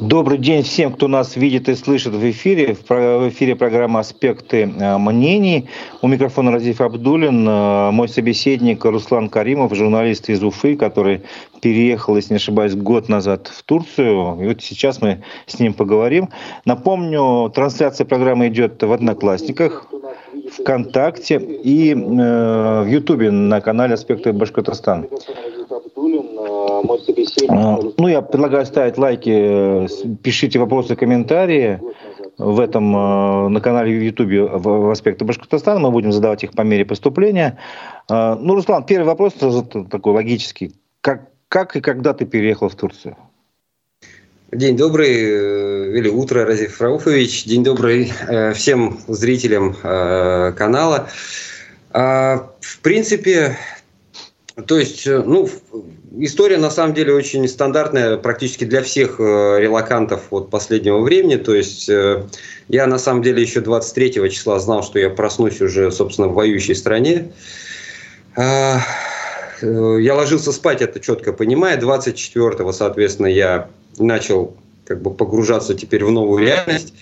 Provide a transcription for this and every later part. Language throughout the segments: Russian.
Добрый день всем, кто нас видит и слышит в эфире. В эфире программа «Аспекты э, мнений». У микрофона Разиф Абдулин, э, мой собеседник Руслан Каримов, журналист из Уфы, который переехал, если не ошибаюсь, год назад в Турцию. И вот сейчас мы с ним поговорим. Напомню, трансляция программы идет в «Одноклассниках», ВКонтакте и э, в Ютубе на канале «Аспекты Башкортостана» мой собеседник. А, ну, я предлагаю ставить лайки, э, пишите вопросы, комментарии в этом э, на канале в Ютубе в аспекты Башкортостана. Мы будем задавать их по мере поступления. А, ну, Руслан, первый вопрос такой логический. Как, как и когда ты переехал в Турцию? День добрый, э, или утро, Разиф Рауфович. День добрый всем зрителям канала. А, в принципе, то есть, ну, История на самом деле очень стандартная практически для всех э, релакантов от последнего времени. То есть э, я на самом деле еще 23 числа знал, что я проснусь уже, собственно, в воюющей стране. А, э, я ложился спать, это четко понимая. 24-го, соответственно, я начал как бы погружаться теперь в новую реальность.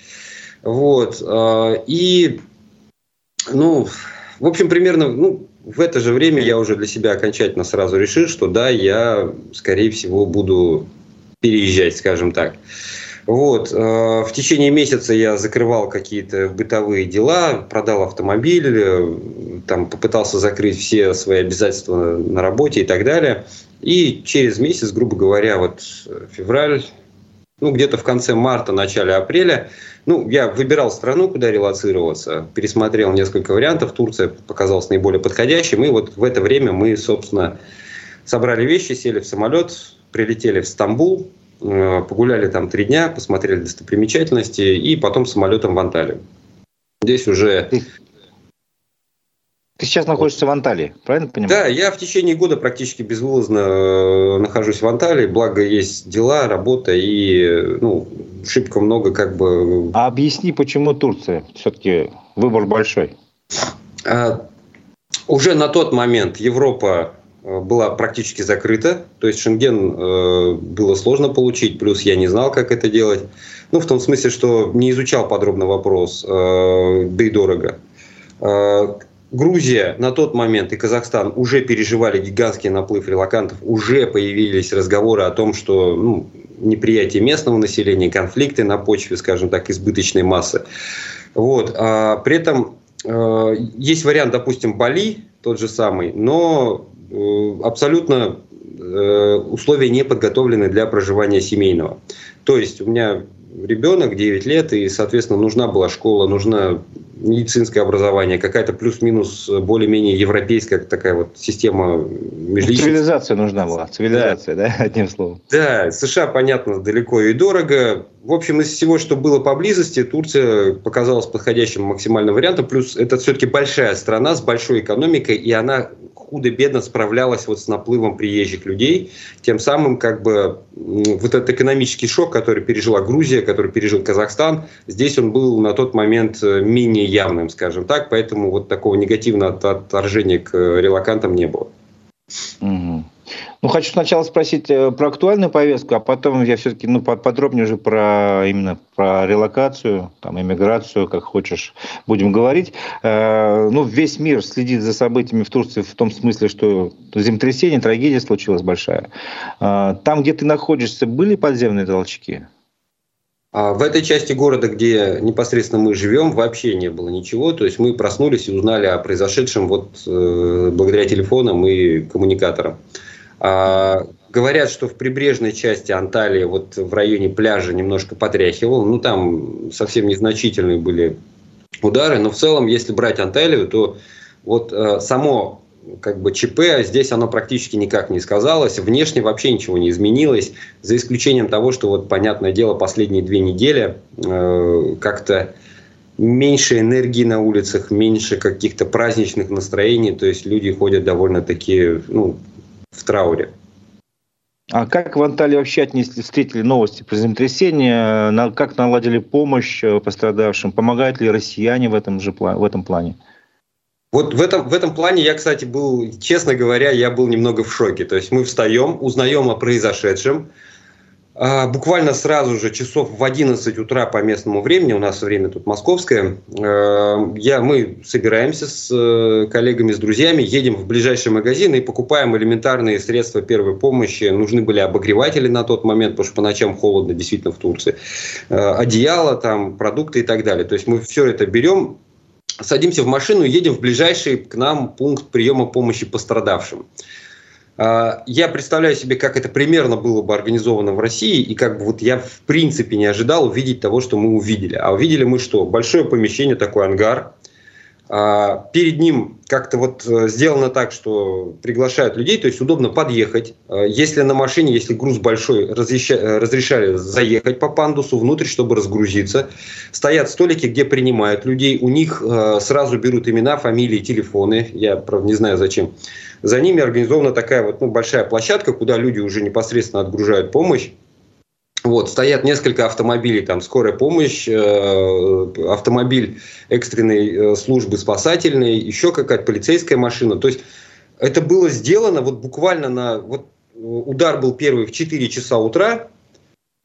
Вот. И, ну, в общем, примерно, ну, в это же время я уже для себя окончательно сразу решил, что да, я, скорее всего, буду переезжать, скажем так. Вот. Э, в течение месяца я закрывал какие-то бытовые дела, продал автомобиль, э, там, попытался закрыть все свои обязательства на работе и так далее. И через месяц, грубо говоря, вот февраль, ну, где-то в конце марта, начале апреля, ну, я выбирал страну, куда релацироваться, пересмотрел несколько вариантов, Турция показалась наиболее подходящим, и вот в это время мы, собственно, собрали вещи, сели в самолет, прилетели в Стамбул, э, погуляли там три дня, посмотрели достопримечательности, и потом самолетом в Анталию. Здесь уже ты сейчас находишься в Анталии, правильно понимаю? Да, я в течение года практически безвылазно э, нахожусь в Анталии, благо есть дела, работа и ну, шибко много как бы... А объясни, почему Турция? Все-таки выбор большой. А, уже на тот момент Европа э, была практически закрыта, то есть Шенген э, было сложно получить, плюс я не знал, как это делать. Ну, в том смысле, что не изучал подробно вопрос, э, да и дорого. Э, Грузия на тот момент и Казахстан уже переживали гигантский наплыв релакантов, уже появились разговоры о том, что ну, неприятие местного населения, конфликты на почве, скажем так, избыточной массы. Вот. А при этом э, есть вариант, допустим, Бали, тот же самый, но э, абсолютно э, условия не подготовлены для проживания семейного. То есть у меня ребенок 9 лет, и, соответственно, нужна была школа, нужно медицинское образование, какая-то плюс-минус более-менее европейская такая вот система межличностей. Цивилизация нужна была, цивилизация, да. да, одним словом. Да, США, понятно, далеко и дорого. В общем, из всего, что было поблизости, Турция показалась подходящим максимальным вариантом. Плюс это все-таки большая страна с большой экономикой, и она худо-бедно справлялась вот с наплывом приезжих людей. Тем самым как бы вот этот экономический шок, который пережила Грузия, который пережил Казахстан, здесь он был на тот момент э, менее явным, скажем так, поэтому вот такого негативного отторжения к релакантам не было. Угу. Ну, хочу сначала спросить э, про актуальную повестку, а потом я все-таки ну, подробнее уже про именно про релокацию, там, иммиграцию, как хочешь, будем говорить. Э, ну, весь мир следит за событиями в Турции в том смысле, что землетрясение, трагедия случилась большая. Э, там, где ты находишься, были подземные толчки? А в этой части города, где непосредственно мы живем, вообще не было ничего. То есть мы проснулись и узнали о произошедшем вот э, благодаря телефонам и коммуникаторам. А, говорят, что в прибрежной части Анталии, вот в районе пляжа немножко потряхивал. Ну, там совсем незначительные были удары. Но в целом, если брать Анталию, то вот э, само как бы ЧП, здесь оно практически никак не сказалось. Внешне вообще ничего не изменилось, за исключением того, что, вот, понятное дело, последние две недели э, как-то меньше энергии на улицах, меньше каких-то праздничных настроений, то есть люди ходят довольно-таки ну, в трауре. А как в Анталии вообще отнесли, встретили новости про землетрясение? Как наладили помощь э, пострадавшим? Помогают ли россияне в этом, же, в этом плане? Вот в этом, в этом плане я, кстати, был, честно говоря, я был немного в шоке. То есть мы встаем, узнаем о произошедшем, а, буквально сразу же, часов в 11 утра по местному времени, у нас время тут московское, а, я, мы собираемся с э, коллегами, с друзьями, едем в ближайший магазин и покупаем элементарные средства первой помощи. Нужны были обогреватели на тот момент, потому что по ночам холодно действительно в Турции. А, одеяло, там, продукты и так далее. То есть мы все это берем, садимся в машину и едем в ближайший к нам пункт приема помощи пострадавшим. А, я представляю себе, как это примерно было бы организовано в России, и как бы вот я в принципе не ожидал увидеть того, что мы увидели. А увидели мы что? Большое помещение, такой ангар. А, перед ним как-то вот э, сделано так, что приглашают людей, то есть удобно подъехать. А, если на машине, если груз большой, разрешали, разрешали заехать по пандусу внутрь, чтобы разгрузиться. Стоят столики, где принимают людей. У них э, сразу берут имена, фамилии, телефоны. Я, правда, не знаю зачем за ними организована такая вот ну, большая площадка, куда люди уже непосредственно отгружают помощь. Вот, стоят несколько автомобилей, там скорая помощь, э, автомобиль экстренной э, службы спасательной, еще какая-то полицейская машина. То есть это было сделано вот буквально на... Вот удар был первый в 4 часа утра,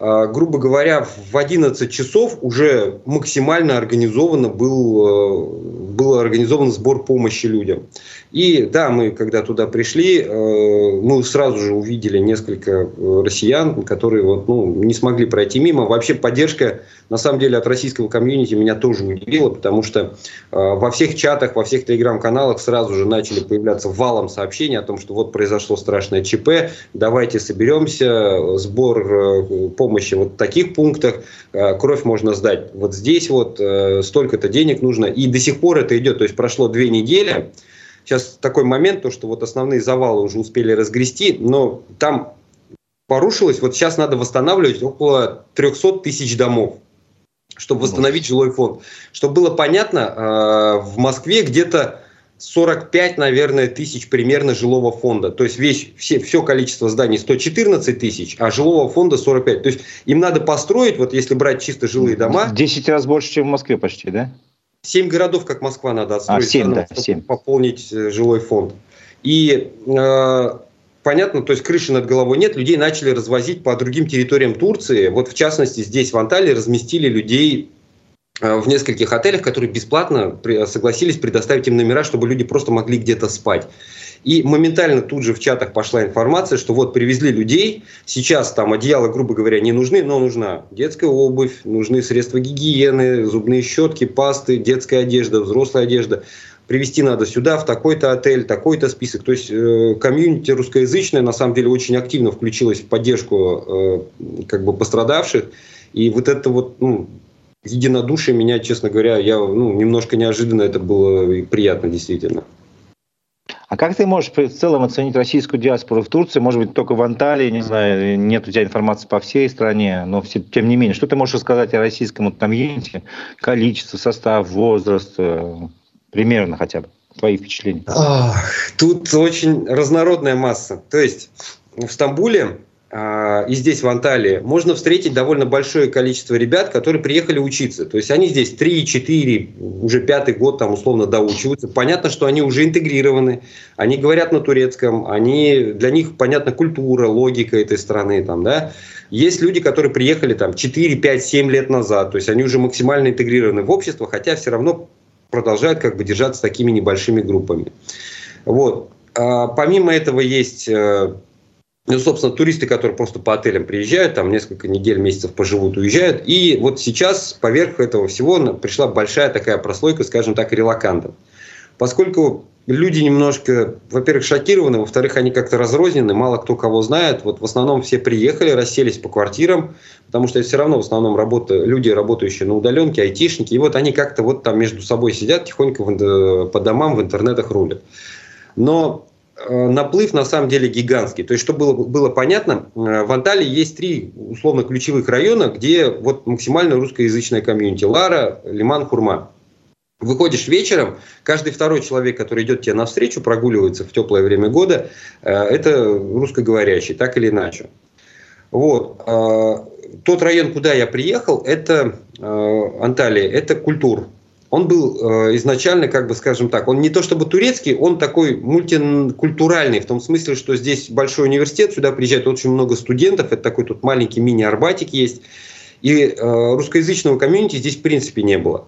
а, грубо говоря, в 11 часов уже максимально организованно был, э, был организован сбор помощи людям. И да, мы когда туда пришли, э, мы сразу же увидели несколько э, россиян, которые вот, ну, не смогли пройти мимо. Вообще поддержка, на самом деле, от российского комьюнити меня тоже удивила, потому что во всех чатах, во всех телеграм-каналах сразу же начали появляться валом сообщений о том, что вот произошло страшное ЧП, давайте соберемся, сбор помощи вот в таких пунктах э, кровь можно сдать. Вот здесь вот э, столько-то денег нужно. И до сих пор это идет. То есть прошло две недели. Сейчас такой момент, то, что вот основные завалы уже успели разгрести, но там порушилось. Вот сейчас надо восстанавливать около 300 тысяч домов чтобы восстановить жилой фонд. Чтобы было понятно, э, в Москве где-то 45, наверное, тысяч примерно жилого фонда. То есть весь, все, все количество зданий 114 тысяч, а жилого фонда 45. То есть им надо построить, вот если брать чисто жилые дома... 10 раз больше, чем в Москве почти, да? 7 городов, как Москва, надо отстроить, а, 7, да, 7. пополнить э, жилой фонд. И э, понятно, то есть крыши над головой нет, людей начали развозить по другим территориям Турции. Вот в частности здесь в Анталии разместили людей Э, в нескольких отелях, которые бесплатно согласились предоставить им номера, чтобы люди просто могли где-то спать. И моментально тут же в чатах пошла информация, что вот привезли людей, сейчас там одеяла, грубо говоря, не нужны, но нужна детская обувь, нужны средства гигиены, зубные щетки, пасты, детская одежда, взрослая одежда. Привезти надо сюда, в такой-то отель, такой-то список. То есть э, комьюнити русскоязычное на самом деле очень активно включилось в поддержку э, как бы пострадавших. И вот это вот ну, единодушие меня, честно говоря, я ну, немножко неожиданно это было и приятно действительно. А как ты можешь в целом оценить российскую диаспору в Турции? Может быть, только в Анталии, не знаю, нет у тебя информации по всей стране, но все, тем не менее, что ты можешь сказать о российском комьюнити? Количество, состав, возраст, э, примерно хотя бы, твои впечатления? Тут очень разнородная масса. То есть в Стамбуле и здесь, в Анталии, можно встретить довольно большое количество ребят, которые приехали учиться. То есть они здесь 3-4, уже пятый год там условно доучиваются. Понятно, что они уже интегрированы, они говорят на турецком, они, для них понятна культура, логика этой страны. Там, да? Есть люди, которые приехали там 4, 5, 7 лет назад, то есть они уже максимально интегрированы в общество, хотя все равно продолжают как бы держаться такими небольшими группами. Вот. А, помимо этого есть э, ну, собственно, туристы, которые просто по отелям приезжают, там несколько недель, месяцев поживут, уезжают. И вот сейчас поверх этого всего пришла большая такая прослойка, скажем так, релакантов. Поскольку люди немножко, во-первых, шокированы, во-вторых, они как-то разрознены, мало кто кого знает. Вот в основном все приехали, расселись по квартирам, потому что все равно в основном работа, люди, работающие на удаленке, айтишники, и вот они как-то вот там между собой сидят, тихонько в, по домам в интернетах рулят. Но Э, наплыв на самом деле гигантский. То есть, чтобы было, было понятно, э, в Анталии есть три условно ключевых района, где вот максимально русскоязычная комьюнити. Лара, Лиман, Хурма. Выходишь вечером, каждый второй человек, который идет тебе навстречу, прогуливается в теплое время года, э, это русскоговорящий, так или иначе. Вот. Тот район, куда я приехал, это Анталия, это культур. Он был э, изначально, как бы скажем так, он не то чтобы турецкий, он такой мультикультуральный, в том смысле, что здесь большой университет, сюда приезжает очень много студентов, это такой тут маленький мини-арбатик есть, и э, русскоязычного комьюнити здесь в принципе не было.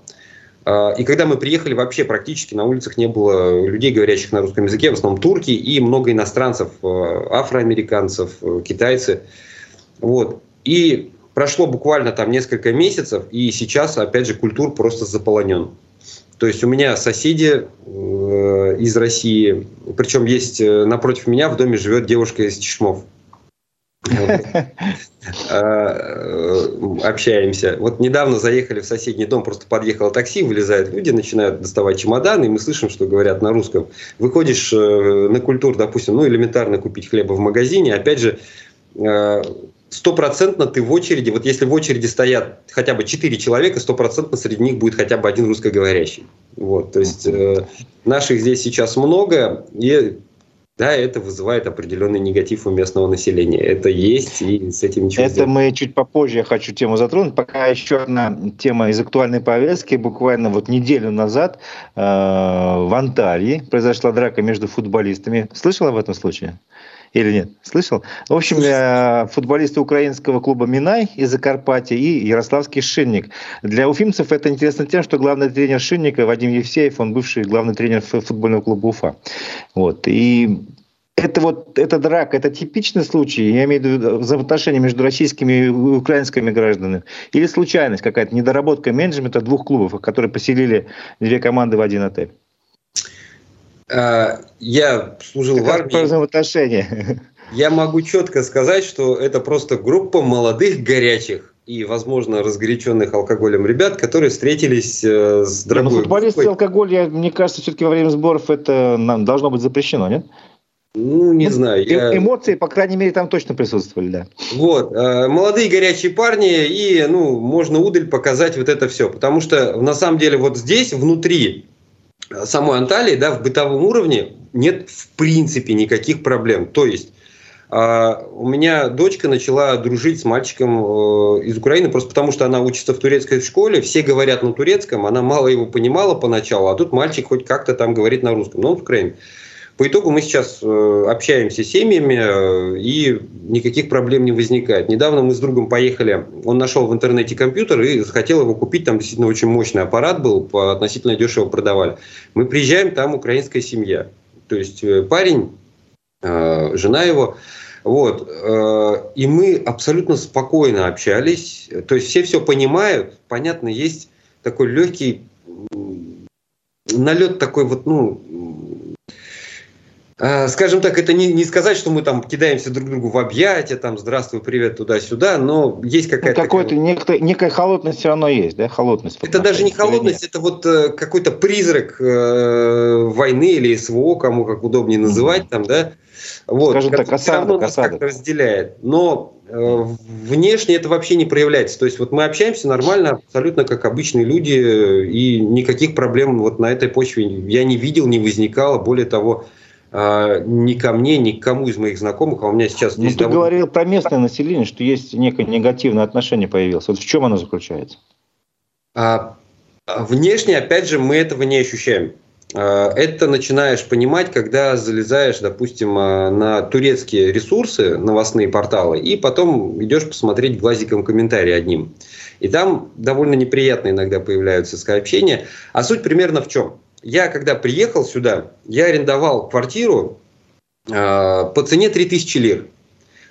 Э, и когда мы приехали, вообще практически на улицах не было людей, говорящих на русском языке, в основном турки и много иностранцев, афроамериканцев, китайцы. Вот. И прошло буквально там несколько месяцев, и сейчас, опять же, культур просто заполонен. То есть у меня соседи э, из России, причем есть э, напротив меня в доме живет девушка из Чешмов. А, э, общаемся. Вот недавно заехали в соседний дом, просто подъехало такси, вылезают люди, начинают доставать чемоданы, и мы слышим, что говорят на русском. Выходишь на культуру, допустим, ну элементарно купить хлеба в магазине, опять же, стопроцентно ты в очереди, вот если в очереди стоят хотя бы четыре человека, стопроцентно среди них будет хотя бы один русскоговорящий. Вот, то есть э, наших здесь сейчас много, и да, это вызывает определенный негатив у местного населения. Это есть, и с этим ничего Это сделать. мы чуть попозже я хочу тему затронуть. Пока еще одна тема из актуальной повестки. Буквально вот неделю назад э, в Анталии произошла драка между футболистами. Слышал об этом случае? Или нет? Слышал? В общем, э, футболисты украинского клуба «Минай» из Закарпатья и ярославский «Шинник». Для уфимцев это интересно тем, что главный тренер «Шинника» Вадим Евсеев, он бывший главный тренер футбольного клуба «Уфа». Вот. И это вот эта драка, это типичный случай, я имею в виду взаимоотношения между российскими и украинскими гражданами, или случайность какая-то, недоработка менеджмента двух клубов, которые поселили две команды в один отель? А, я служил как в армии. взаимоотношения. Я могу четко сказать, что это просто группа молодых, горячих и, возможно, разгоряченных алкоголем ребят, которые встретились э, с дорогой... Ну, футболисты и алкоголь, я, мне кажется, все-таки во время сборов это нам должно быть запрещено, нет? Ну, не ну, знаю. Я... Эмоции, по крайней мере, там точно присутствовали, да. Вот. Э, молодые горячие парни, и, ну, можно удаль показать вот это все. Потому что, на самом деле, вот здесь, внутри самой Анталии, да, в бытовом уровне нет в принципе никаких проблем. То есть а, у меня дочка начала дружить с мальчиком э, из Украины просто потому, что она учится в турецкой школе, все говорят на турецком, она мало его понимала поначалу, а тут мальчик хоть как-то там говорит на русском, но он в Украине. По итогу мы сейчас э, общаемся с семьями, э, и никаких проблем не возникает. Недавно мы с другом поехали, он нашел в интернете компьютер и хотел его купить, там действительно очень мощный аппарат был, по относительно дешево продавали. Мы приезжаем, там украинская семья. То есть э, парень, жена его, вот. И мы абсолютно спокойно общались. То есть все все понимают. Понятно, есть такой легкий налет такой вот, ну, скажем так, это не, не сказать, что мы там кидаемся друг другу в объятия, там, здравствуй, привет, туда-сюда, но есть ну, какая-то... Ну, какой-то, некая, некая холодность все равно есть, да, холодность. Это даже не холодность, это вот э, какой-то призрак э, войны или СВО, кому как удобнее называть, mm-hmm. там, да, вот, Скажем так, осадок, как-то разделяет. Но э, внешне это вообще не проявляется. То есть вот мы общаемся нормально, абсолютно как обычные люди, и никаких проблем вот на этой почве я не видел, не возникало. Более того, а, ни ко мне, ни к кому из моих знакомых, а у меня сейчас... Ну, ты довольно... говорил про местное население, что есть некое негативное отношение появилось. Вот в чем оно заключается? А, внешне, опять же, мы этого не ощущаем. А, это начинаешь понимать, когда залезаешь, допустим, а, на турецкие ресурсы, новостные порталы, и потом идешь посмотреть глазиком комментарий одним. И там довольно неприятно иногда появляются сообщения. А суть примерно в чем? Я когда приехал сюда, я арендовал квартиру э, по цене 3000 лир.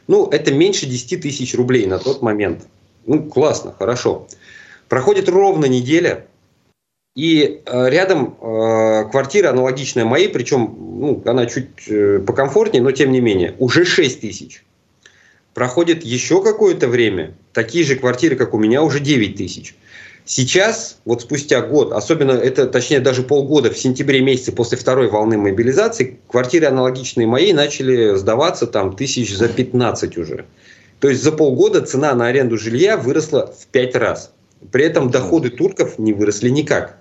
Ну, это меньше 10 тысяч рублей на тот момент. Ну, классно, хорошо. Проходит ровно неделя, и э, рядом э, квартира аналогичная моей, причем ну, она чуть э, покомфортнее, но тем не менее, уже 6 тысяч. Проходит еще какое-то время, такие же квартиры, как у меня, уже 9 тысяч. Сейчас, вот спустя год, особенно это, точнее, даже полгода, в сентябре месяце после второй волны мобилизации, квартиры аналогичные моей начали сдаваться там тысяч за 15 уже. То есть за полгода цена на аренду жилья выросла в 5 раз. При этом доходы турков не выросли никак.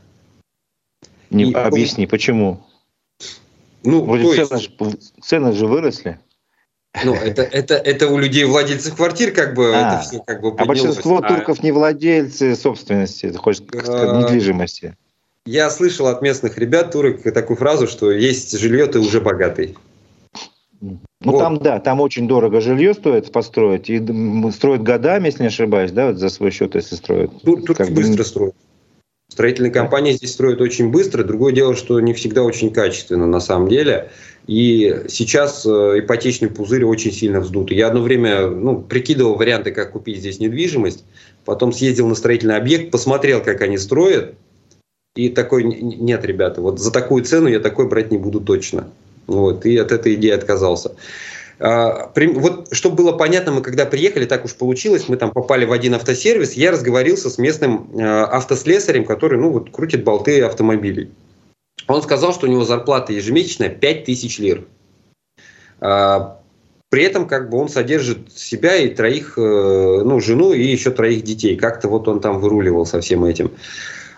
Не, И, объясни, почему? Ну, Вроде цены, есть... цены же выросли. Ну, это, это, это у людей владельцев квартир, как бы, а, это все как бы А большинство а... турков не владельцы собственности, хочешь сказать, недвижимости. Я слышал от местных ребят, турок, такую фразу, что есть жилье, ты уже богатый. Ну вот. там, да, там очень дорого жилье стоит построить, и строят годами, если не ошибаюсь, да, вот за свой счет, если строят. Тур, турки как быстро бы... строят. Строительные компании здесь строят очень быстро. Другое дело, что не всегда очень качественно на самом деле. И сейчас э, ипотечный пузырь очень сильно вздут. Я одно время ну, прикидывал варианты, как купить здесь недвижимость. Потом съездил на строительный объект, посмотрел, как они строят. И такой, нет, ребята, вот за такую цену я такой брать не буду точно. Вот, и от этой идеи отказался. А, вот, чтобы было понятно, мы когда приехали, так уж получилось, мы там попали в один автосервис, я разговорился с местным а, автослесарем, который, ну, вот, крутит болты автомобилей. Он сказал, что у него зарплата ежемесячная 5000 лир. А, при этом как бы он содержит себя и троих, э, ну, жену и еще троих детей. Как-то вот он там выруливал со всем этим.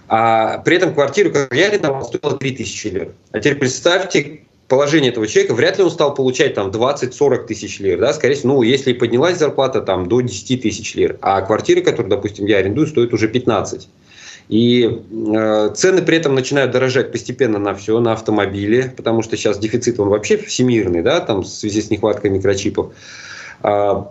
А при этом квартиру, как я арендовал, стоила 3000 лир. А теперь представьте, положение этого человека, вряд ли он стал получать там 20-40 тысяч лир, да, скорее всего, ну, если поднялась зарплата там до 10 тысяч лир, а квартиры, которые, допустим, я арендую, стоят уже 15. И э, цены при этом начинают дорожать постепенно на все, на автомобили, потому что сейчас дефицит, он вообще всемирный, да, там в связи с нехваткой микрочипов. Э,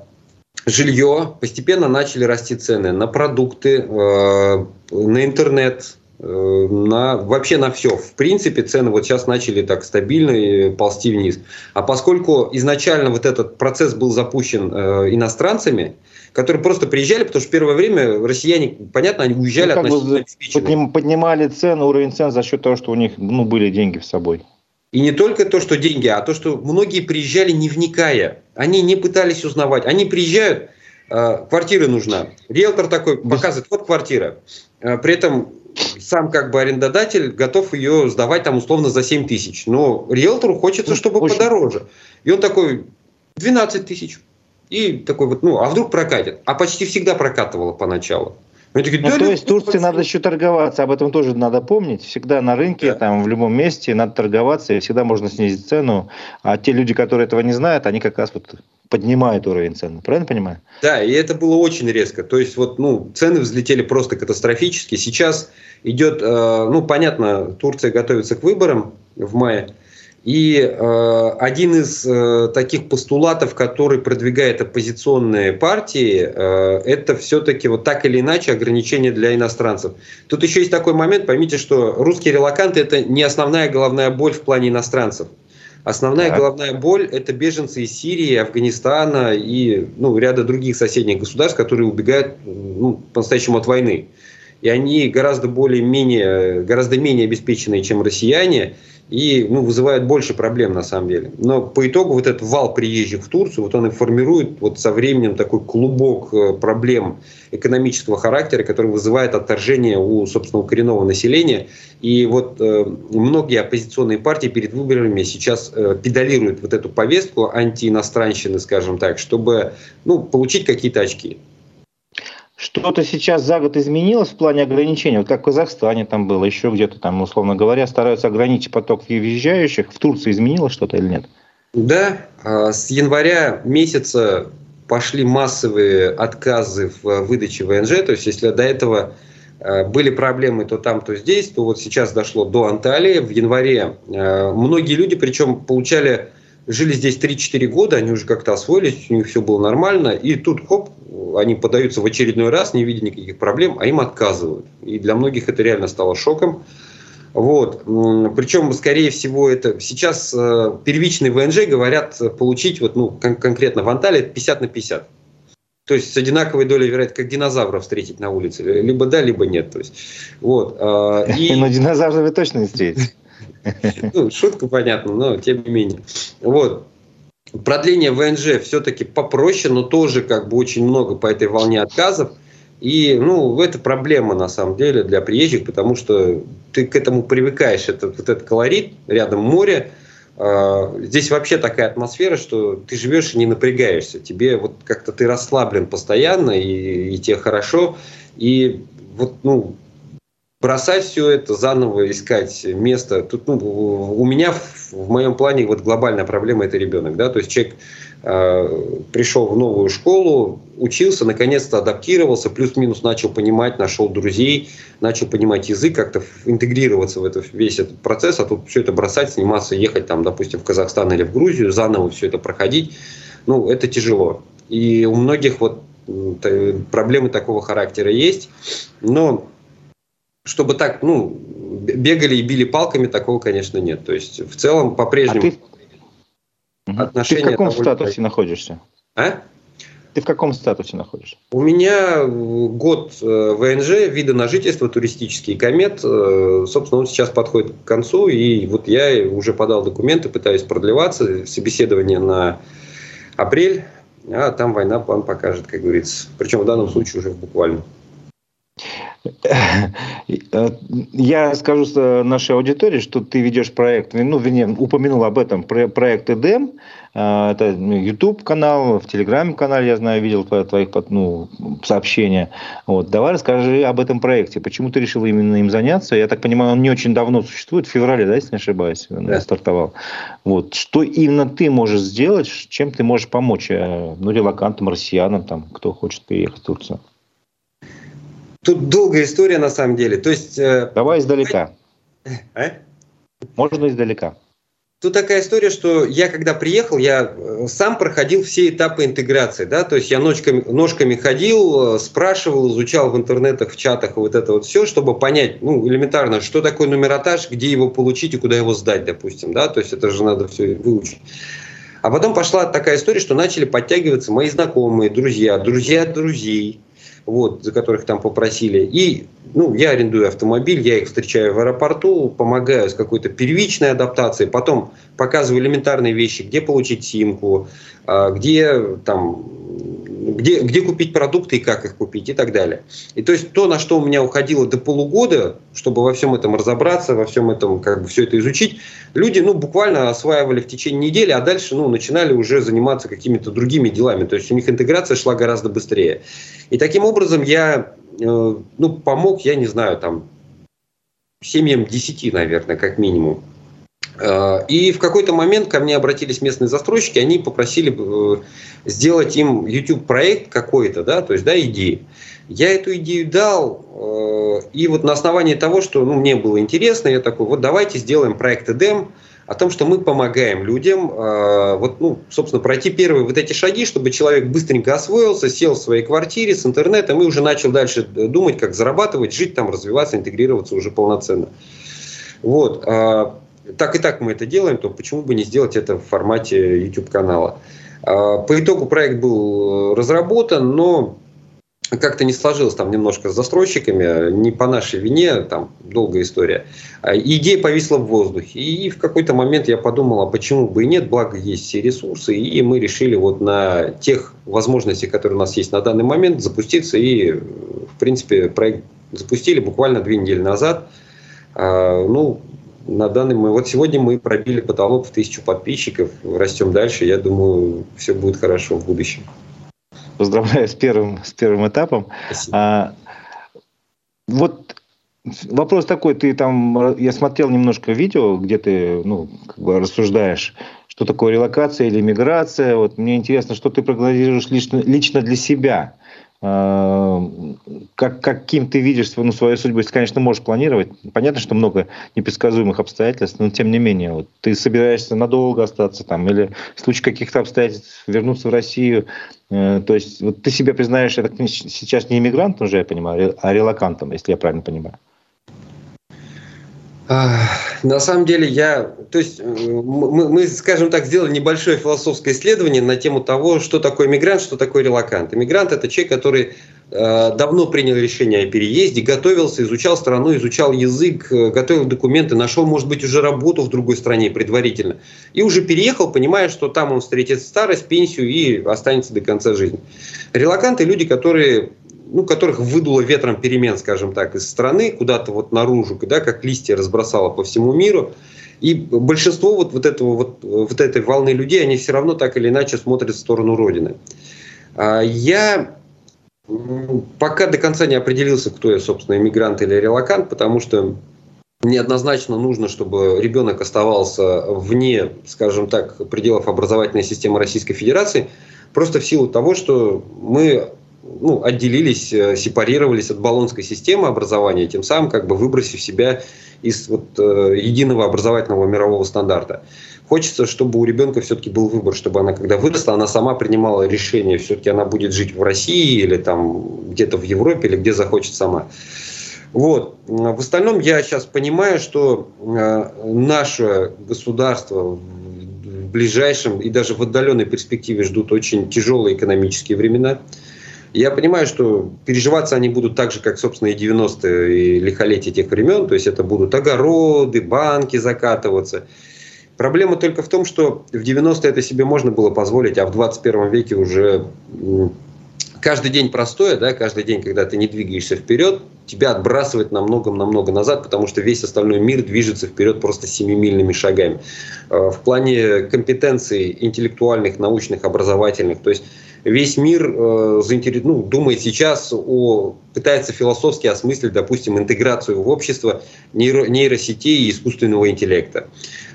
жилье, постепенно начали расти цены на продукты, э, на интернет, на, вообще на все. В принципе, цены вот сейчас начали так стабильно ползти вниз. А поскольку изначально вот этот процесс был запущен э, иностранцами, которые просто приезжали, потому что первое время россияне, понятно, они уезжали ну, относительно подним, Поднимали цены, уровень цен за счет того, что у них ну, были деньги с собой. И не только то, что деньги, а то, что многие приезжали не вникая. Они не пытались узнавать. Они приезжают, э, квартира нужна. Риэлтор такой показывает, вот квартира. Э, при этом сам как бы арендодатель готов ее сдавать там условно за 7 тысяч. Но риэлтору хочется, чтобы Очень. подороже. И он такой, 12 тысяч. И такой вот, ну, а вдруг прокатит? А почти всегда прокатывало поначалу. Такие, ну, то есть Турции надо еще торговаться, об этом тоже надо помнить. Всегда на рынке, да. там в любом месте надо торговаться, и всегда можно снизить цену. А те люди, которые этого не знают, они как раз вот поднимают уровень цен. Правильно понимаю? Да, и это было очень резко. То есть вот, ну, цены взлетели просто катастрофически. Сейчас идет, э, ну, понятно, Турция готовится к выборам в мае. И э, один из э, таких постулатов, который продвигает оппозиционные партии, э, это все-таки вот так или иначе ограничения для иностранцев. Тут еще есть такой момент, поймите, что русские релаканты это не основная головная боль в плане иностранцев. Основная так. головная боль это беженцы из Сирии, Афганистана и ну, ряда других соседних государств, которые убегают ну, по-настоящему от войны. И они гораздо более менее, гораздо менее обеспеченные, чем россияне и ну, вызывает больше проблем на самом деле. Но по итогу вот этот вал приезжих в Турцию, вот он и формирует вот со временем такой клубок э, проблем экономического характера, который вызывает отторжение у, собственного коренного населения. И вот э, многие оппозиционные партии перед выборами сейчас э, педалируют вот эту повестку антииностранщины, скажем так, чтобы ну, получить какие-то очки. Что-то сейчас за год изменилось в плане ограничений? Вот как в Казахстане там было, еще где-то там, условно говоря, стараются ограничить поток въезжающих. В Турции изменилось что-то или нет? Да, а, с января месяца пошли массовые отказы в выдаче ВНЖ. То есть, если до этого а, были проблемы то там, то здесь, то вот сейчас дошло до Анталии. В январе а, многие люди, причем получали жили здесь 3-4 года, они уже как-то освоились, у них все было нормально, и тут, хоп, они подаются в очередной раз, не видя никаких проблем, а им отказывают. И для многих это реально стало шоком. Вот. Причем, скорее всего, это сейчас э, первичный ВНЖ говорят получить вот, ну, кон- конкретно в Анталии 50 на 50. То есть с одинаковой долей вероятности, как динозавров встретить на улице. Либо да, либо нет. То есть, вот. А, и... Но динозавров вы точно не встретите. Ну, шутка понятно, но тем не менее. Вот. Продление ВНЖ все-таки попроще, но тоже как бы очень много по этой волне отказов. И, ну, это проблема на самом деле для приезжих, потому что ты к этому привыкаешь. Это вот этот колорит, рядом море. А, здесь вообще такая атмосфера, что ты живешь и не напрягаешься. Тебе вот как-то ты расслаблен постоянно, и, и тебе хорошо. И вот, ну, бросать все это, заново искать место. Тут, ну, у меня в, в моем плане вот глобальная проблема это ребенок, да, то есть человек пришел в новую школу, учился, наконец-то адаптировался, плюс-минус начал понимать, нашел друзей, начал понимать язык, как-то интегрироваться в это, весь этот процесс, а тут все это бросать, сниматься, ехать там, допустим, в Казахстан или в Грузию, заново все это проходить, ну, это тяжело. И у многих вот проблемы такого характера есть, но чтобы так, ну, бегали и били палками, такого, конечно, нет. То есть, в целом, по-прежнему... А ты... Отношения ты в каком статусе находишься? А? Ты в каком статусе находишься? У меня год э, ВНЖ, вида на жительство, туристический комет. Э, собственно, он сейчас подходит к концу, и вот я уже подал документы, пытаюсь продлеваться. Собеседование на апрель, а там война план покажет, как говорится. Причем в данном случае уже буквально. Я скажу нашей аудитории, что ты ведешь проект, ну, вернее, упомянул об этом, проект Эдем, а, это YouTube канал, в Telegram канале, я знаю, видел твоих ну, сообщения. Вот. Давай расскажи об этом проекте. Почему ты решил именно им заняться? Я так понимаю, он не очень давно существует, в феврале, да, если не ошибаюсь, да. стартовал. Вот. Что именно ты можешь сделать, чем ты можешь помочь э, ну, релакантам, россиянам, там, кто хочет переехать в Турцию? Тут долгая история на самом деле. То есть, э, Давай издалека. А? Можно издалека. Тут такая история, что я когда приехал, я э, сам проходил все этапы интеграции, да, то есть я ножками, ножками ходил, э, спрашивал, изучал в интернетах, в чатах вот это вот все, чтобы понять, ну, элементарно, что такое нумеротаж, где его получить и куда его сдать, допустим, да, то есть это же надо все выучить. А потом пошла такая история, что начали подтягиваться мои знакомые, друзья, друзья друзей, вот, за которых там попросили. И ну, я арендую автомобиль, я их встречаю в аэропорту, помогаю с какой-то первичной адаптацией, потом показываю элементарные вещи, где получить симку, а, где там где, где купить продукты и как их купить и так далее. И то есть то, на что у меня уходило до полугода, чтобы во всем этом разобраться, во всем этом как бы все это изучить, люди ну, буквально осваивали в течение недели, а дальше ну, начинали уже заниматься какими-то другими делами. То есть у них интеграция шла гораздо быстрее. И таким образом я э, ну, помог, я не знаю, там, семьям десяти, наверное, как минимум. Э, и в какой-то момент ко мне обратились местные застройщики, они попросили э, сделать им YouTube-проект какой-то, да, то есть, да, идеи. Я эту идею дал, э, и вот на основании того, что ну, мне было интересно, я такой, вот давайте сделаем проект EDEM о том, что мы помогаем людям, вот, ну, собственно, пройти первые вот эти шаги, чтобы человек быстренько освоился, сел в своей квартире с интернетом и уже начал дальше думать, как зарабатывать, жить там, развиваться, интегрироваться уже полноценно. Вот так и так мы это делаем, то почему бы не сделать это в формате YouTube-канала. А, по итогу проект был разработан, но как-то не сложилось там немножко с застройщиками, не по нашей вине, там долгая история. А, идея повисла в воздухе. И в какой-то момент я подумал, а почему бы и нет, благо есть все ресурсы, и мы решили вот на тех возможностях, которые у нас есть на данный момент, запуститься. И, в принципе, проект запустили буквально две недели назад. А, ну, на данный момент, вот сегодня мы пробили потолок в тысячу подписчиков, растем дальше, я думаю, все будет хорошо в будущем. Поздравляю с первым, с первым этапом. А, вот вопрос такой, ты там, я смотрел немножко видео, где ты, ну, как бы рассуждаешь, что такое релокация или миграция. Вот мне интересно, что ты прогнозируешь лично, лично для себя как, каким ты видишь ну, свою судьбу, если, конечно, можешь планировать. Понятно, что много непредсказуемых обстоятельств, но тем не менее, вот, ты собираешься надолго остаться там или в случае каких-то обстоятельств вернуться в Россию. Э, то есть вот ты себя признаешь, так, сейчас не иммигрантом уже, я понимаю, а релакантом, если я правильно понимаю. На самом деле я, то есть э, мы, мы, скажем так, сделали небольшое философское исследование на тему того, что такое мигрант, что такое релакант. Иммигрант – это человек, который э, давно принял решение о переезде, готовился, изучал страну, изучал язык, э, готовил документы, нашел, может быть, уже работу в другой стране предварительно. И уже переехал, понимая, что там он встретит старость, пенсию и останется до конца жизни. Релаканты – люди, которые ну, которых выдуло ветром перемен, скажем так, из страны куда-то вот наружу, да, как листья разбросало по всему миру. И большинство вот, вот, этого, вот, вот этой волны людей, они все равно так или иначе смотрят в сторону Родины. А я пока до конца не определился, кто я, собственно, иммигрант или релакант, потому что неоднозначно нужно, чтобы ребенок оставался вне, скажем так, пределов образовательной системы Российской Федерации, просто в силу того, что мы ну, отделились, э, сепарировались от баллонской системы образования, тем самым как бы выбросив себя из вот, э, единого образовательного мирового стандарта. Хочется, чтобы у ребенка все-таки был выбор, чтобы она, когда выросла, она сама принимала решение, все-таки она будет жить в России или там где-то в Европе, или где захочет сама. Вот. В остальном я сейчас понимаю, что э, наше государство в ближайшем и даже в отдаленной перспективе ждут очень тяжелые экономические времена. Я понимаю, что переживаться они будут так же, как, собственно, и 90-е, и лихолетие тех времен. То есть это будут огороды, банки закатываться. Проблема только в том, что в 90-е это себе можно было позволить, а в 21 веке уже каждый день простое, да, каждый день, когда ты не двигаешься вперед, тебя отбрасывает намного-намного назад, потому что весь остальной мир движется вперед просто семимильными шагами. Э, в плане компетенций интеллектуальных, научных, образовательных, то есть весь мир э, заинтерес... ну, думает сейчас о... пытается философски осмыслить, допустим, интеграцию в общество нейро... нейросетей и искусственного интеллекта.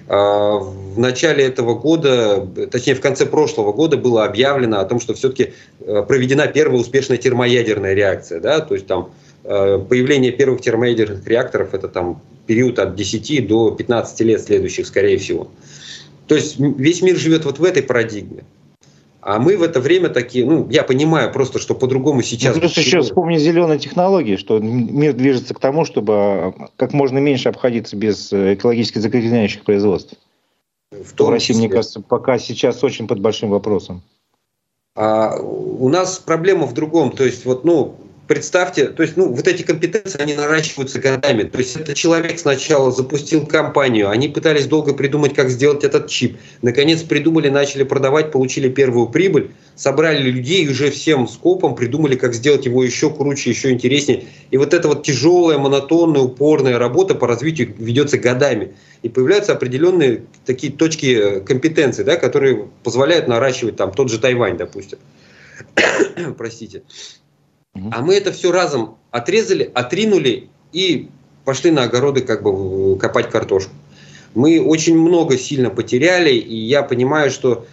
А, в начале этого года, точнее в конце прошлого года было объявлено о том, что все-таки э, проведена первая успешная термоядерная реакция. Да? То есть там э, появление первых термоядерных реакторов это там период от 10 до 15 лет следующих, скорее всего. То есть весь мир живет вот в этой парадигме. А мы в это время такие, ну, я понимаю просто, что по-другому сейчас... Ну, плюс еще вспомни зеленые технологии, что мир движется к тому, чтобы а, как можно меньше обходиться без э, экологически загрязняющих производств. В, том в России, числе. мне кажется, пока сейчас очень под большим вопросом. А у нас проблема в другом. То есть, вот, ну, представьте, то есть, ну, вот эти компетенции, они наращиваются годами. То есть, этот человек сначала запустил компанию, они пытались долго придумать, как сделать этот чип. Наконец придумали, начали продавать, получили первую прибыль, собрали людей и уже всем скопом придумали, как сделать его еще круче, еще интереснее. И вот эта вот тяжелая, монотонная, упорная работа по развитию ведется годами. И появляются определенные такие точки компетенции, да, которые позволяют наращивать там тот же Тайвань, допустим. Простите. А мы это все разом отрезали, отринули и пошли на огороды как бы копать картошку. Мы очень много сильно потеряли, и я понимаю, что,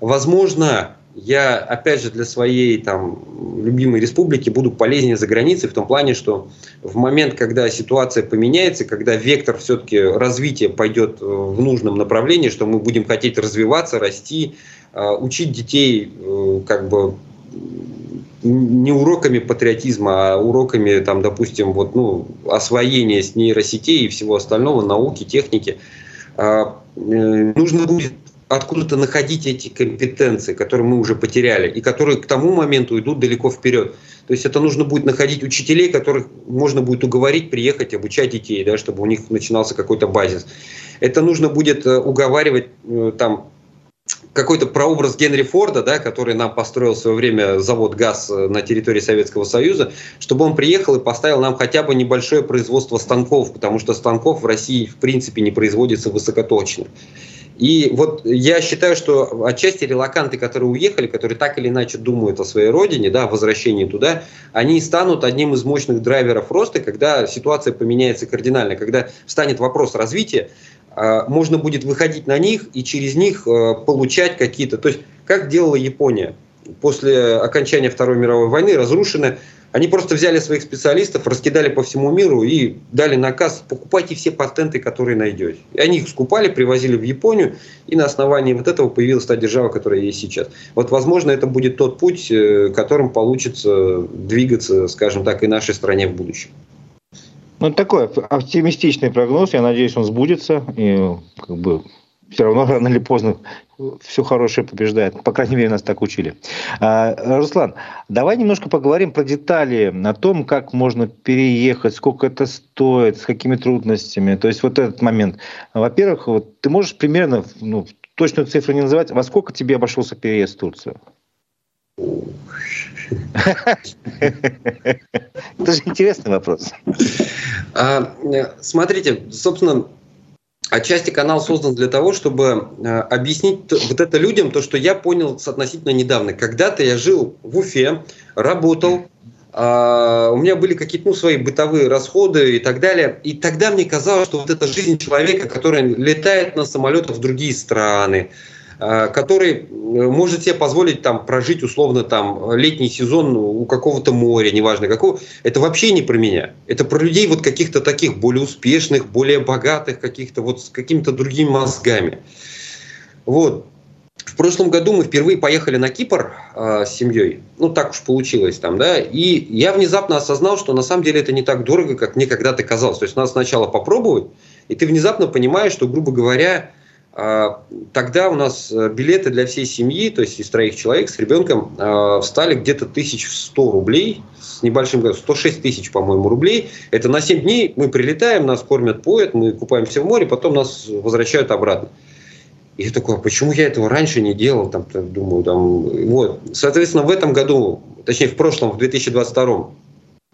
возможно, я, опять же, для своей там, любимой республики буду полезнее за границей в том плане, что в момент, когда ситуация поменяется, когда вектор все-таки развития пойдет э, в нужном направлении, что мы будем хотеть развиваться, расти, э, учить детей э, как бы не уроками патриотизма, а уроками, там, допустим, вот, ну, освоения с нейросетей и всего остального, науки, техники, а, э, нужно будет откуда-то находить эти компетенции, которые мы уже потеряли, и которые к тому моменту идут далеко вперед. То есть это нужно будет находить учителей, которых можно будет уговорить приехать обучать детей, да, чтобы у них начинался какой-то базис. Это нужно будет э, уговаривать э, там какой-то прообраз Генри Форда, да, который нам построил в свое время завод ГАЗ на территории Советского Союза, чтобы он приехал и поставил нам хотя бы небольшое производство станков, потому что станков в России в принципе не производится высокоточно. И вот я считаю, что отчасти релаканты, которые уехали, которые так или иначе думают о своей родине, да, о возвращении туда, они станут одним из мощных драйверов роста, когда ситуация поменяется кардинально, когда встанет вопрос развития, можно будет выходить на них и через них а, получать какие-то... То есть, как делала Япония после окончания Второй мировой войны, разрушены, они просто взяли своих специалистов, раскидали по всему миру и дали наказ, покупайте все патенты, которые найдете. И они их скупали, привозили в Японию, и на основании вот этого появилась та держава, которая есть сейчас. Вот, возможно, это будет тот путь, э, которым получится двигаться, скажем так, и нашей стране в будущем. Ну, такой оптимистичный прогноз. Я надеюсь, он сбудется. И как бы все равно рано или поздно все хорошее побеждает. По крайней мере, нас так учили. А, Руслан, давай немножко поговорим про детали, о том, как можно переехать, сколько это стоит, с какими трудностями. То есть вот этот момент. Во-первых, вот, ты можешь примерно ну, точную цифру не называть, во сколько тебе обошелся переезд в Турцию? Это же интересный вопрос. А, смотрите, собственно, отчасти канал создан для того, чтобы а, объяснить вот это людям, то, что я понял относительно недавно. Когда-то я жил в Уфе, работал, а, у меня были какие-то ну, свои бытовые расходы и так далее. И тогда мне казалось, что вот эта жизнь человека, который летает на самолетах в другие страны, который э, может себе позволить там прожить условно там летний сезон у какого-то моря, неважно какого, это вообще не про меня. Это про людей вот каких-то таких более успешных, более богатых, каких-то вот с какими-то другими мозгами. Вот. В прошлом году мы впервые поехали на Кипр э, с семьей. Ну, так уж получилось там, да. И я внезапно осознал, что на самом деле это не так дорого, как мне когда-то казалось. То есть надо сначала попробовать, и ты внезапно понимаешь, что, грубо говоря, э, тогда у нас билеты для всей семьи, то есть из троих человек с ребенком, э, встали где-то 1100 рублей, с небольшим, 106 тысяч, по-моему, рублей. Это на 7 дней мы прилетаем, нас кормят, поят, мы купаемся в море, потом нас возвращают обратно. И я такой, а почему я этого раньше не делал? Там, думаю, там, вот. Соответственно, в этом году, точнее, в прошлом, в 2022,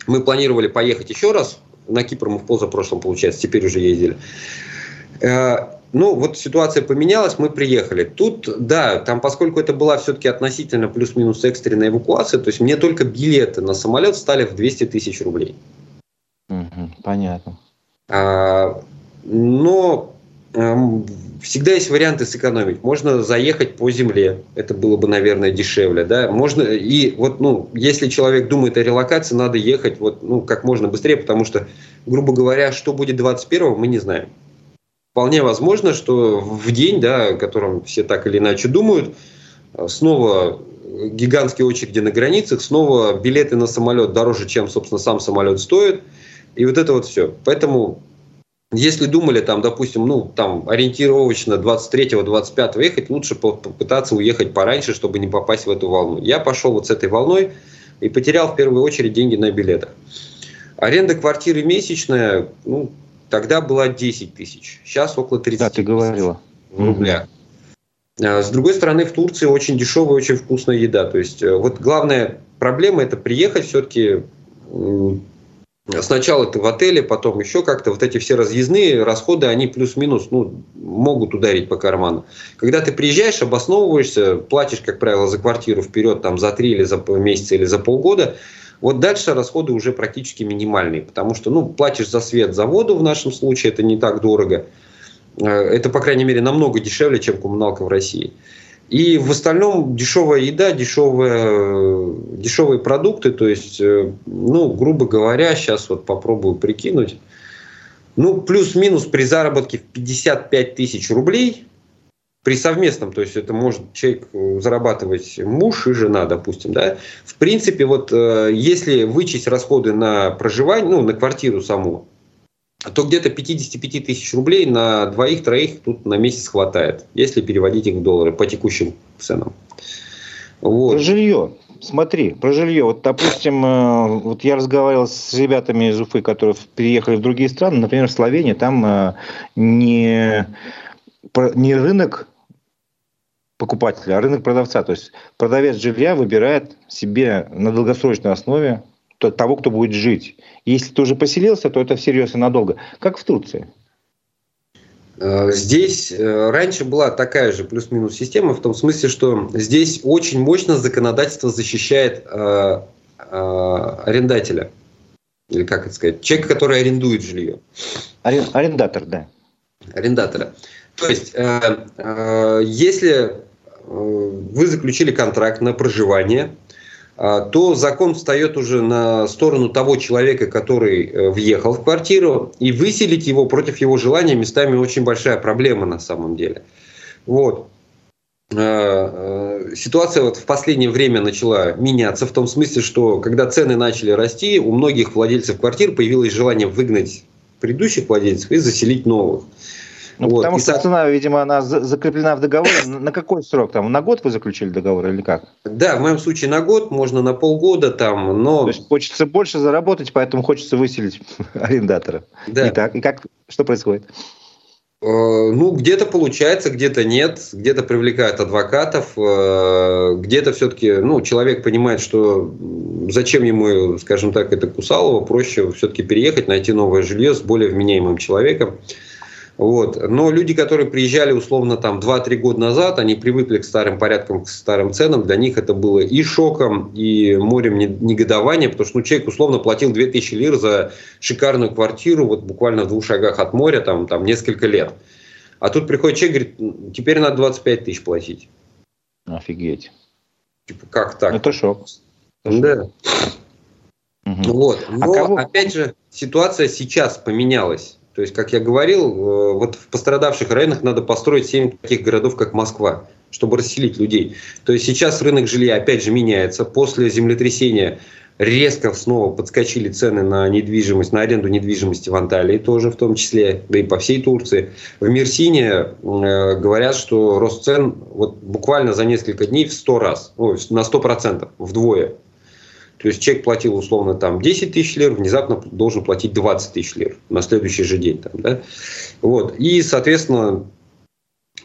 мы планировали поехать еще раз. На Кипр мы в позапрошлом, получается, теперь уже ездили. Э, ну, вот ситуация поменялась, мы приехали. Тут, да, там, поскольку это была все-таки относительно плюс-минус экстренная эвакуация, то есть мне только билеты на самолет стали в 200 тысяч рублей. Угу, понятно. А, но эм, всегда есть варианты сэкономить. Можно заехать по земле, это было бы, наверное, дешевле, да. Можно и вот, ну, если человек думает о релокации, надо ехать вот, ну, как можно быстрее, потому что, грубо говоря, что будет 21-го, мы не знаем. Вполне возможно, что в день, да, о котором все так или иначе думают, снова гигантские очереди на границах, снова билеты на самолет дороже, чем, собственно, сам самолет стоит. И вот это вот все. Поэтому если думали, там, допустим, ну, там, ориентировочно 23-25 ехать, лучше попытаться уехать пораньше, чтобы не попасть в эту волну. Я пошел вот с этой волной и потерял в первую очередь деньги на билетах. Аренда квартиры месячная, ну, тогда была 10 тысяч, сейчас около 30 да, ты говорила. в рублях. А, с другой стороны, в Турции очень дешевая, очень вкусная еда. То есть, э, вот главная проблема это приехать все-таки Сначала ты в отеле, потом еще как-то вот эти все разъездные расходы, они плюс-минус ну, могут ударить по карману. Когда ты приезжаешь, обосновываешься, платишь, как правило, за квартиру вперед там, за три или за месяц или за полгода, вот дальше расходы уже практически минимальные, потому что ну, платишь за свет, за воду в нашем случае, это не так дорого. Э, это, по крайней мере, намного дешевле, чем коммуналка в России. И в остальном дешевая еда, дешевые, дешевые продукты, то есть, э, ну, грубо говоря, сейчас вот попробую прикинуть, ну, плюс-минус при заработке в 55 тысяч рублей, при совместном, то есть это может человек э, зарабатывать муж и жена, допустим, да, в принципе, вот э, если вычесть расходы на проживание, ну, на квартиру саму, то где-то 55 тысяч рублей на двоих-троих тут на месяц хватает, если переводить их в доллары по текущим ценам. Вот. Про жилье. Смотри, про жилье. Вот, допустим, э, вот я разговаривал с ребятами из Уфы, которые переехали в другие страны, например, в Словению, там не, не рынок покупателя, а рынок продавца. То есть продавец жилья выбирает себе на долгосрочной основе того, кто будет жить. Если ты уже поселился, то это всерьез и надолго. Как в Турции. Э, здесь э, раньше была такая же плюс-минус система, в том смысле, что здесь очень мощно законодательство защищает э, э, арендателя. Или как это сказать? Человека, который арендует жилье. Арендатор, да. Арендатора. То есть, э, э, если вы заключили контракт на проживание, а, то закон встает уже на сторону того человека, который э, въехал в квартиру, и выселить его против его желания местами очень большая проблема на самом деле. Вот. А, э, ситуация вот в последнее время начала меняться в том смысле, что когда цены начали расти, у многих владельцев квартир появилось желание выгнать предыдущих владельцев и заселить новых. Ну, вот. Потому и что так... цена, видимо, она закреплена в договоре. На какой срок? Там, на год вы заключили договор или как? Да, в моем случае на год, можно на полгода, там, но... То есть хочется больше заработать, поэтому хочется выселить арендатора. Да. И так, и как, что происходит? Э, ну, где-то получается, где-то нет, где-то привлекают адвокатов, э, где-то все-таки, ну, человек понимает, что зачем ему, скажем так, это Кусалово, проще все-таки переехать, найти новое жилье с более вменяемым человеком. Вот. Но люди, которые приезжали условно там 2-3 года назад, они привыкли к старым порядкам, к старым ценам. Для них это было и шоком, и морем негодования, потому что ну, человек условно платил 2000 лир за шикарную квартиру вот буквально в двух шагах от моря там, там несколько лет. А тут приходит человек говорит, теперь надо 25 тысяч платить. Офигеть. Типа, как так? Это шок. Это да. Шок. Угу. Вот. А Но, а кого... опять же, ситуация сейчас поменялась. То есть, как я говорил, э, вот в пострадавших районах надо построить 7 таких городов, как Москва, чтобы расселить людей. То есть сейчас рынок жилья опять же меняется. После землетрясения резко снова подскочили цены на недвижимость, на аренду недвижимости в Анталии тоже в том числе, да и по всей Турции. В Мерсине э, говорят, что рост цен вот буквально за несколько дней в 100 раз, ой, на 100%, вдвое. То есть человек платил условно там 10 тысяч лир, внезапно должен платить 20 тысяч лир на следующий же день. Там, да? вот. И, соответственно,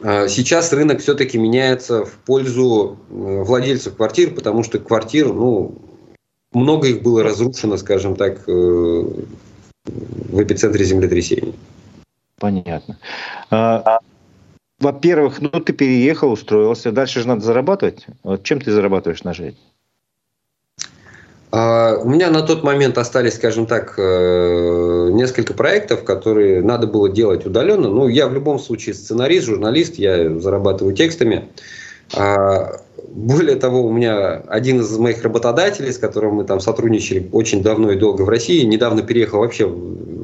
а, сейчас рынок все-таки меняется в пользу э, владельцев квартир, потому что квартир, ну, много их было разрушено, скажем так, э, в эпицентре землетрясений. Понятно. А, во-первых, ну ты переехал, устроился, дальше же надо зарабатывать. Вот чем ты зарабатываешь на жизнь? А, у меня на тот момент остались, скажем так, э, несколько проектов, которые надо было делать удаленно. Ну, я в любом случае сценарист, журналист, я зарабатываю текстами. А, более того, у меня один из моих работодателей, с которым мы там сотрудничали очень давно и долго в России, недавно переехал вообще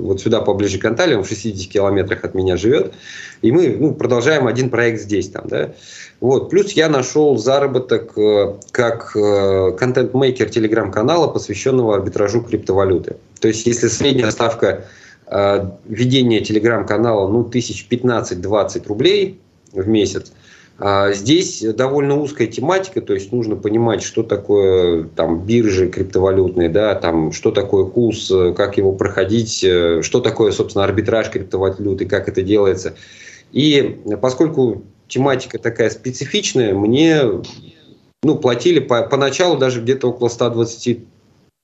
вот сюда поближе к Анталии, он в 60 километрах от меня живет, и мы ну, продолжаем один проект здесь. Там, да. вот. Плюс я нашел заработок э, как э, контент-мейкер телеграм-канала, посвященного арбитражу криптовалюты. То есть, если средняя ставка э, ведения телеграм-канала ну, тысяч 15-20 рублей в месяц, а здесь довольно узкая тематика, то есть нужно понимать, что такое там биржи криптовалютные, да, там что такое курс, как его проходить, э, что такое, собственно, арбитраж криптовалюты, как это делается. И поскольку тематика такая специфичная, мне ну, платили по, поначалу даже где-то около 120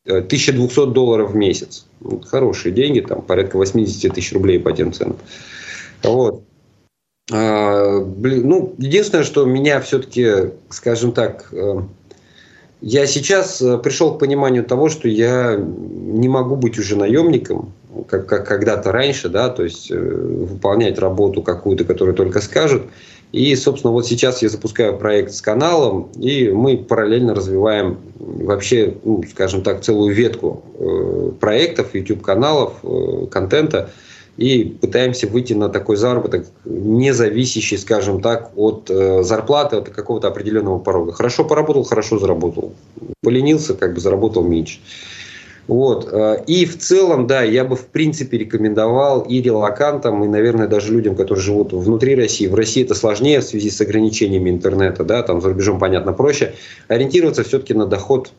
1200 э, долларов в месяц. Хорошие деньги, там порядка 80 тысяч рублей по тем ценам. Вот. А, ну, единственное, что меня все-таки, скажем так, э, я сейчас э, пришел к пониманию того, что я не могу быть уже наемником, как, как когда-то раньше, да, то есть э, выполнять работу какую-то, которую только скажут. И, собственно, вот сейчас я запускаю проект с каналом, и мы параллельно развиваем вообще, ну, скажем так, целую ветку э, проектов, YouTube-каналов, э, контента, и пытаемся выйти на такой заработок, не зависящий, скажем так, от э, зарплаты, от какого-то определенного порога. Хорошо поработал, хорошо заработал. Поленился, как бы заработал меньше. Вот. Э, и в целом, да, я бы в принципе рекомендовал и релакантам, и, наверное, даже людям, которые живут внутри России. В России это сложнее в связи с ограничениями интернета, да, там за рубежом, понятно, проще. Ориентироваться все-таки на доход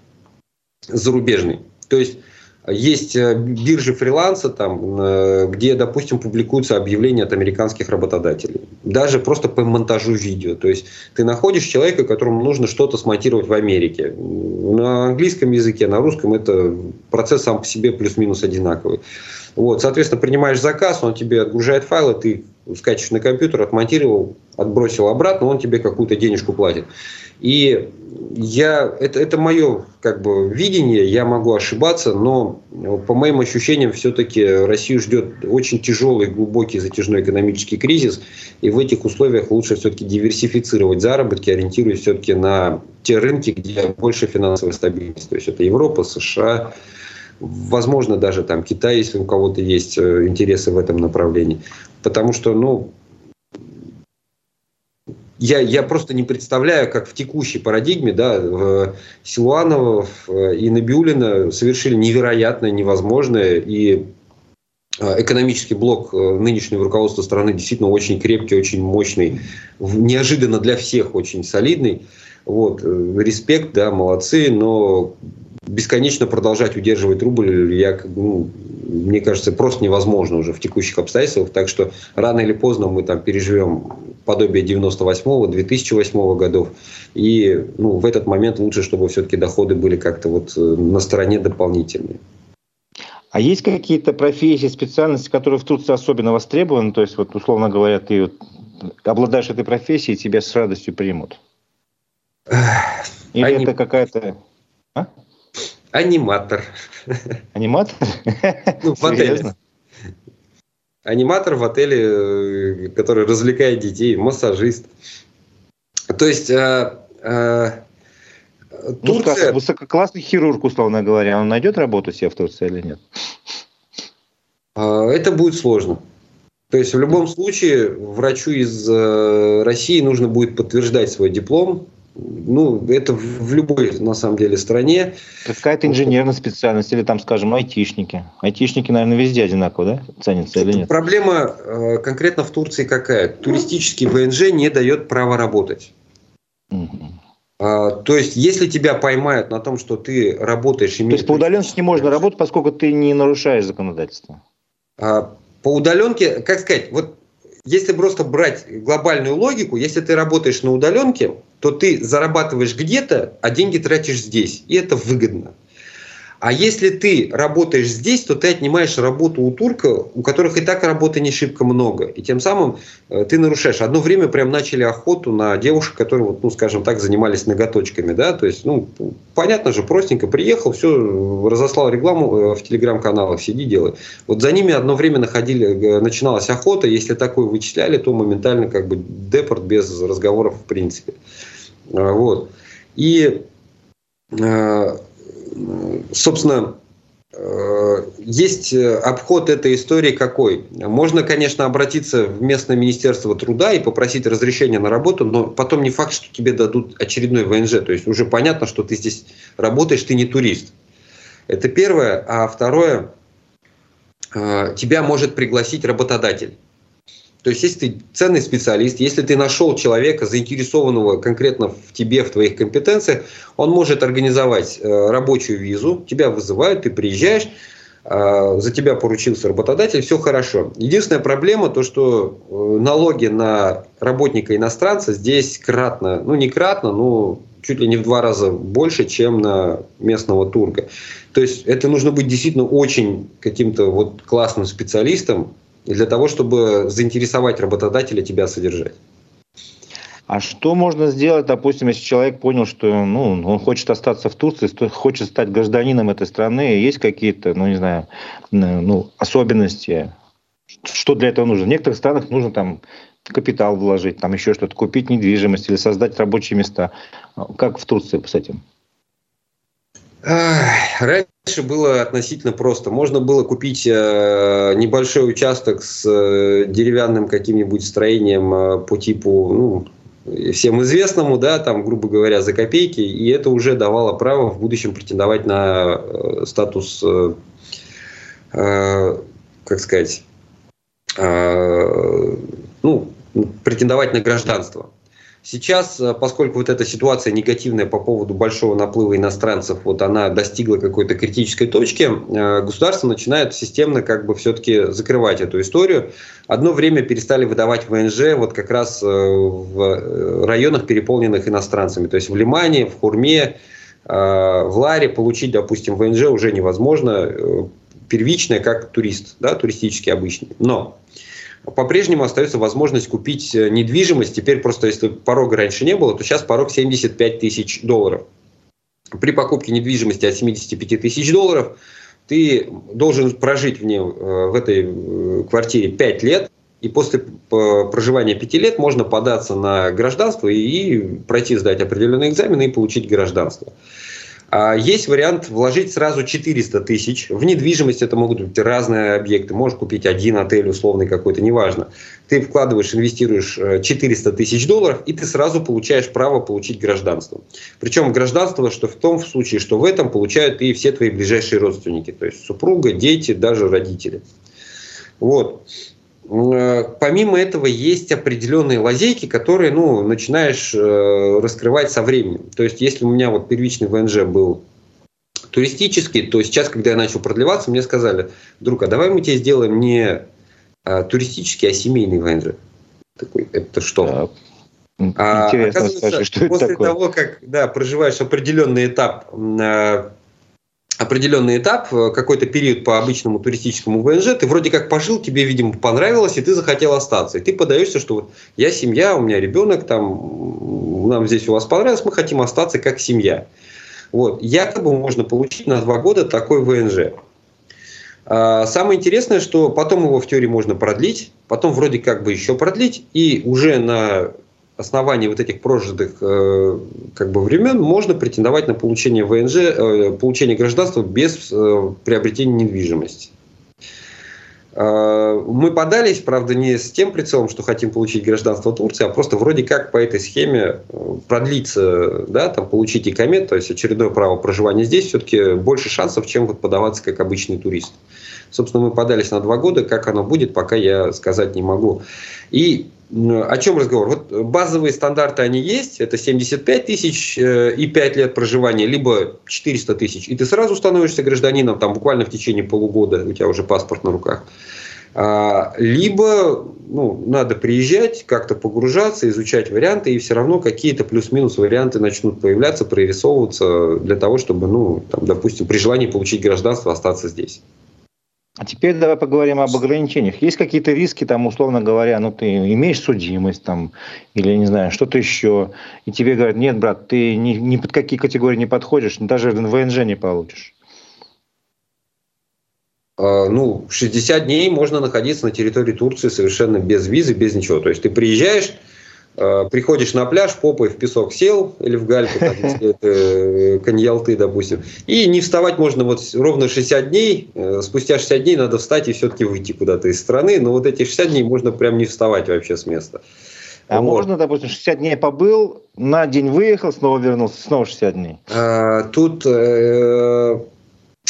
зарубежный. То есть есть э, биржи фриланса, там, э, где, допустим, публикуются объявления от американских работодателей. Даже просто по монтажу видео. То есть ты находишь человека, которому нужно что-то смонтировать в Америке. На английском языке, на русском это процесс сам по себе плюс-минус одинаковый. Вот, соответственно, принимаешь заказ, он тебе отгружает файлы, ты скачиваешь на компьютер, отмонтировал, отбросил обратно, он тебе какую-то денежку платит. И я, это, это мое как бы, видение, я могу ошибаться, но по моим ощущениям все-таки Россию ждет очень тяжелый, глубокий, затяжной экономический кризис, и в этих условиях лучше все-таки диверсифицировать заработки, ориентируясь все-таки на те рынки, где больше финансовой стабильности. То есть это Европа, США, возможно, даже там Китай, если у кого-то есть э, интересы в этом направлении. Потому что, ну, я, я просто не представляю, как в текущей парадигме да, Силуанова и Набиулина совершили невероятное, невозможное. И а, экономический блок э, нынешнего руководства страны действительно очень крепкий, очень мощный, неожиданно для всех очень солидный. Вот, э, респект, да, молодцы, но бесконечно продолжать удерживать рубль, я, ну, мне кажется, просто невозможно уже в текущих обстоятельствах. Так что рано или поздно мы там переживем подобие 98-го, 2008 годов. И ну, в этот момент лучше, чтобы все-таки доходы были как-то вот э, на стороне дополнительные. А есть какие-то профессии, специальности, которые в Турции особенно востребованы? То есть, вот, условно говоря, ты обладаешь этой профессией, тебя с радостью примут? Или Аним... это какая-то... А? Аниматор. Аниматор? Ну, в отеле. Аниматор в отеле, который развлекает детей, массажист. То есть э, э, ну, Турция... Ну, высококлассный хирург, условно говоря, он найдет работу себе в Турции или нет? А, это будет сложно. То есть в любом случае врачу из э, России нужно будет подтверждать свой диплом. Ну, это в любой, на самом деле, стране. Какая-то инженерная специальность или там, скажем, айтишники. Айтишники, наверное, везде одинаково, да? Ценятся или нет? Проблема э, конкретно в Турции какая? Туристический ВНЖ не дает права работать. Угу. А, то есть, если тебя поймают на том, что ты работаешь... То есть, по удаленке не можно работать, поскольку ты не нарушаешь законодательство? А, по удаленке, как сказать, вот если просто брать глобальную логику, если ты работаешь на удаленке, то ты зарабатываешь где-то, а деньги тратишь здесь. И это выгодно. А если ты работаешь здесь, то ты отнимаешь работу у турка, у которых и так работы не шибко много. И тем самым э, ты нарушаешь. Одно время прям начали охоту на девушек, которые, вот, ну, скажем так, занимались ноготочками. Да? То есть, ну, понятно же, простенько приехал, все, разослал рекламу э, в телеграм-каналах, сиди, делай. Вот за ними одно время находили, э, начиналась охота. Если такое вычисляли, то моментально как бы депорт без разговоров в принципе. Вот. И собственно, э, есть обход этой истории какой? Можно, конечно, обратиться в местное министерство труда и попросить разрешения на работу, но потом не факт, что тебе дадут очередной ВНЖ. То есть уже понятно, что ты здесь работаешь, ты не турист. Это первое. А второе, э, тебя может пригласить работодатель. То есть, если ты ценный специалист, если ты нашел человека, заинтересованного конкретно в тебе, в твоих компетенциях, он может организовать э, рабочую визу, тебя вызывают, ты приезжаешь, э, за тебя поручился работодатель, все хорошо. Единственная проблема то, что э, налоги на работника иностранца здесь кратно, ну не кратно, но чуть ли не в два раза больше, чем на местного турка. То есть это нужно быть действительно очень каким-то вот классным специалистом, для того, чтобы заинтересовать работодателя тебя содержать. А что можно сделать, допустим, если человек понял, что ну, он хочет остаться в Турции, хочет стать гражданином этой страны, есть какие-то, ну, не знаю, ну, особенности? Что для этого нужно? В некоторых странах нужно там капитал вложить, там еще что-то, купить недвижимость или создать рабочие места. Как в Турции с этим? Раньше было относительно просто. Можно было купить э, небольшой участок с э, деревянным каким-нибудь строением э, по типу, ну, всем известному, да, там, грубо говоря, за копейки, и это уже давало право в будущем претендовать на статус, как сказать, ну, претендовать на гражданство. Сейчас, э, поскольку вот эта ситуация негативная по поводу большого наплыва иностранцев, вот она достигла какой-то критической точки, э, государство начинает системно как бы все-таки закрывать эту историю. Одно время перестали выдавать ВНЖ вот как раз э, в районах, переполненных иностранцами. То есть в Лимане, в Хурме, в Ларе получить, допустим, ВНЖ уже невозможно первичное, как турист, да, туристический обычный. Но по-прежнему остается возможность купить э, недвижимость. Теперь просто, если порога раньше не было, то сейчас порог 75 тысяч долларов. При покупке недвижимости от 75 тысяч долларов ты должен прожить в, ней, э, в этой э, квартире 5 лет, и после проживания 5 лет можно податься на гражданство и пройти, сдать определенные экзамены и получить гражданство. А есть вариант вложить сразу 400 тысяч. В недвижимость это могут быть разные объекты. Можешь купить один отель условный какой-то, неважно. Ты вкладываешь, инвестируешь 400 э, тысяч долларов, и ты сразу получаешь право получить гражданство. Причем гражданство, что в том случае, что в этом получают и все твои ближайшие родственники. То есть супруга, дети, даже родители. Вот. Э, помимо этого есть определенные лазейки, которые ну, начинаешь э, раскрывать со временем. То есть если у меня вот первичный ВНЖ был туристический, то сейчас, когда я начал продлеваться, мне сказали, друг, а давай мы тебе сделаем не а, туристический, а семейный ВНЖ. Такой, это что? А, оказывается, скажи, что после это такое? того, как да, проживаешь определенный этап э, определенный этап, э, какой-то период по обычному туристическому ВНЖ, ты вроде как пожил, тебе, видимо, понравилось, и ты захотел остаться. И ты подаешься, что вот я семья, у меня ребенок, там, нам здесь у вас понравилось, мы хотим остаться как семья. Вот. Якобы можно получить на два года такой ВНЖ. А, самое интересное, что потом его в теории можно продлить, потом вроде как бы еще продлить, и уже на основании вот этих прожитых э, как бы времен можно претендовать на получение ВНЖ, э, получение гражданства без э, приобретения недвижимости. Э, мы подались, правда, не с тем прицелом, что хотим получить гражданство Турции, а просто вроде как по этой схеме э, продлиться, да, там, получить икомет, то есть очередное право проживания здесь, все-таки больше шансов, чем вот подаваться как обычный турист. Собственно, мы подались на два года, как оно будет, пока я сказать не могу. И о чем разговор? Вот базовые стандарты, они есть, это 75 тысяч э, и 5 лет проживания, либо 400 тысяч, и ты сразу становишься гражданином, там буквально в течение полугода у тебя уже паспорт на руках. А, либо ну, надо приезжать, как-то погружаться, изучать варианты, и все равно какие-то плюс-минус варианты начнут появляться, прорисовываться для того, чтобы, ну, там, допустим, при желании получить гражданство остаться здесь. А теперь давай поговорим об ограничениях. Есть какие-то риски, там, условно говоря, ну, ты имеешь судимость, там, или, не знаю, что-то еще, и тебе говорят, нет, брат, ты ни, ни под какие категории не подходишь, даже в ВНЖ не получишь. А, ну, 60 дней можно находиться на территории Турции совершенно без визы, без ничего. То есть ты приезжаешь, приходишь на пляж, попой в песок сел или в гальку, там, если это э, Каньялты, допустим, и не вставать можно вот ровно 60 дней, э, спустя 60 дней надо встать и все-таки выйти куда-то из страны, но вот эти 60 дней можно прям не вставать вообще с места. А вот. можно, допустим, 60 дней побыл, на день выехал, снова вернулся, снова 60 дней? А, тут э,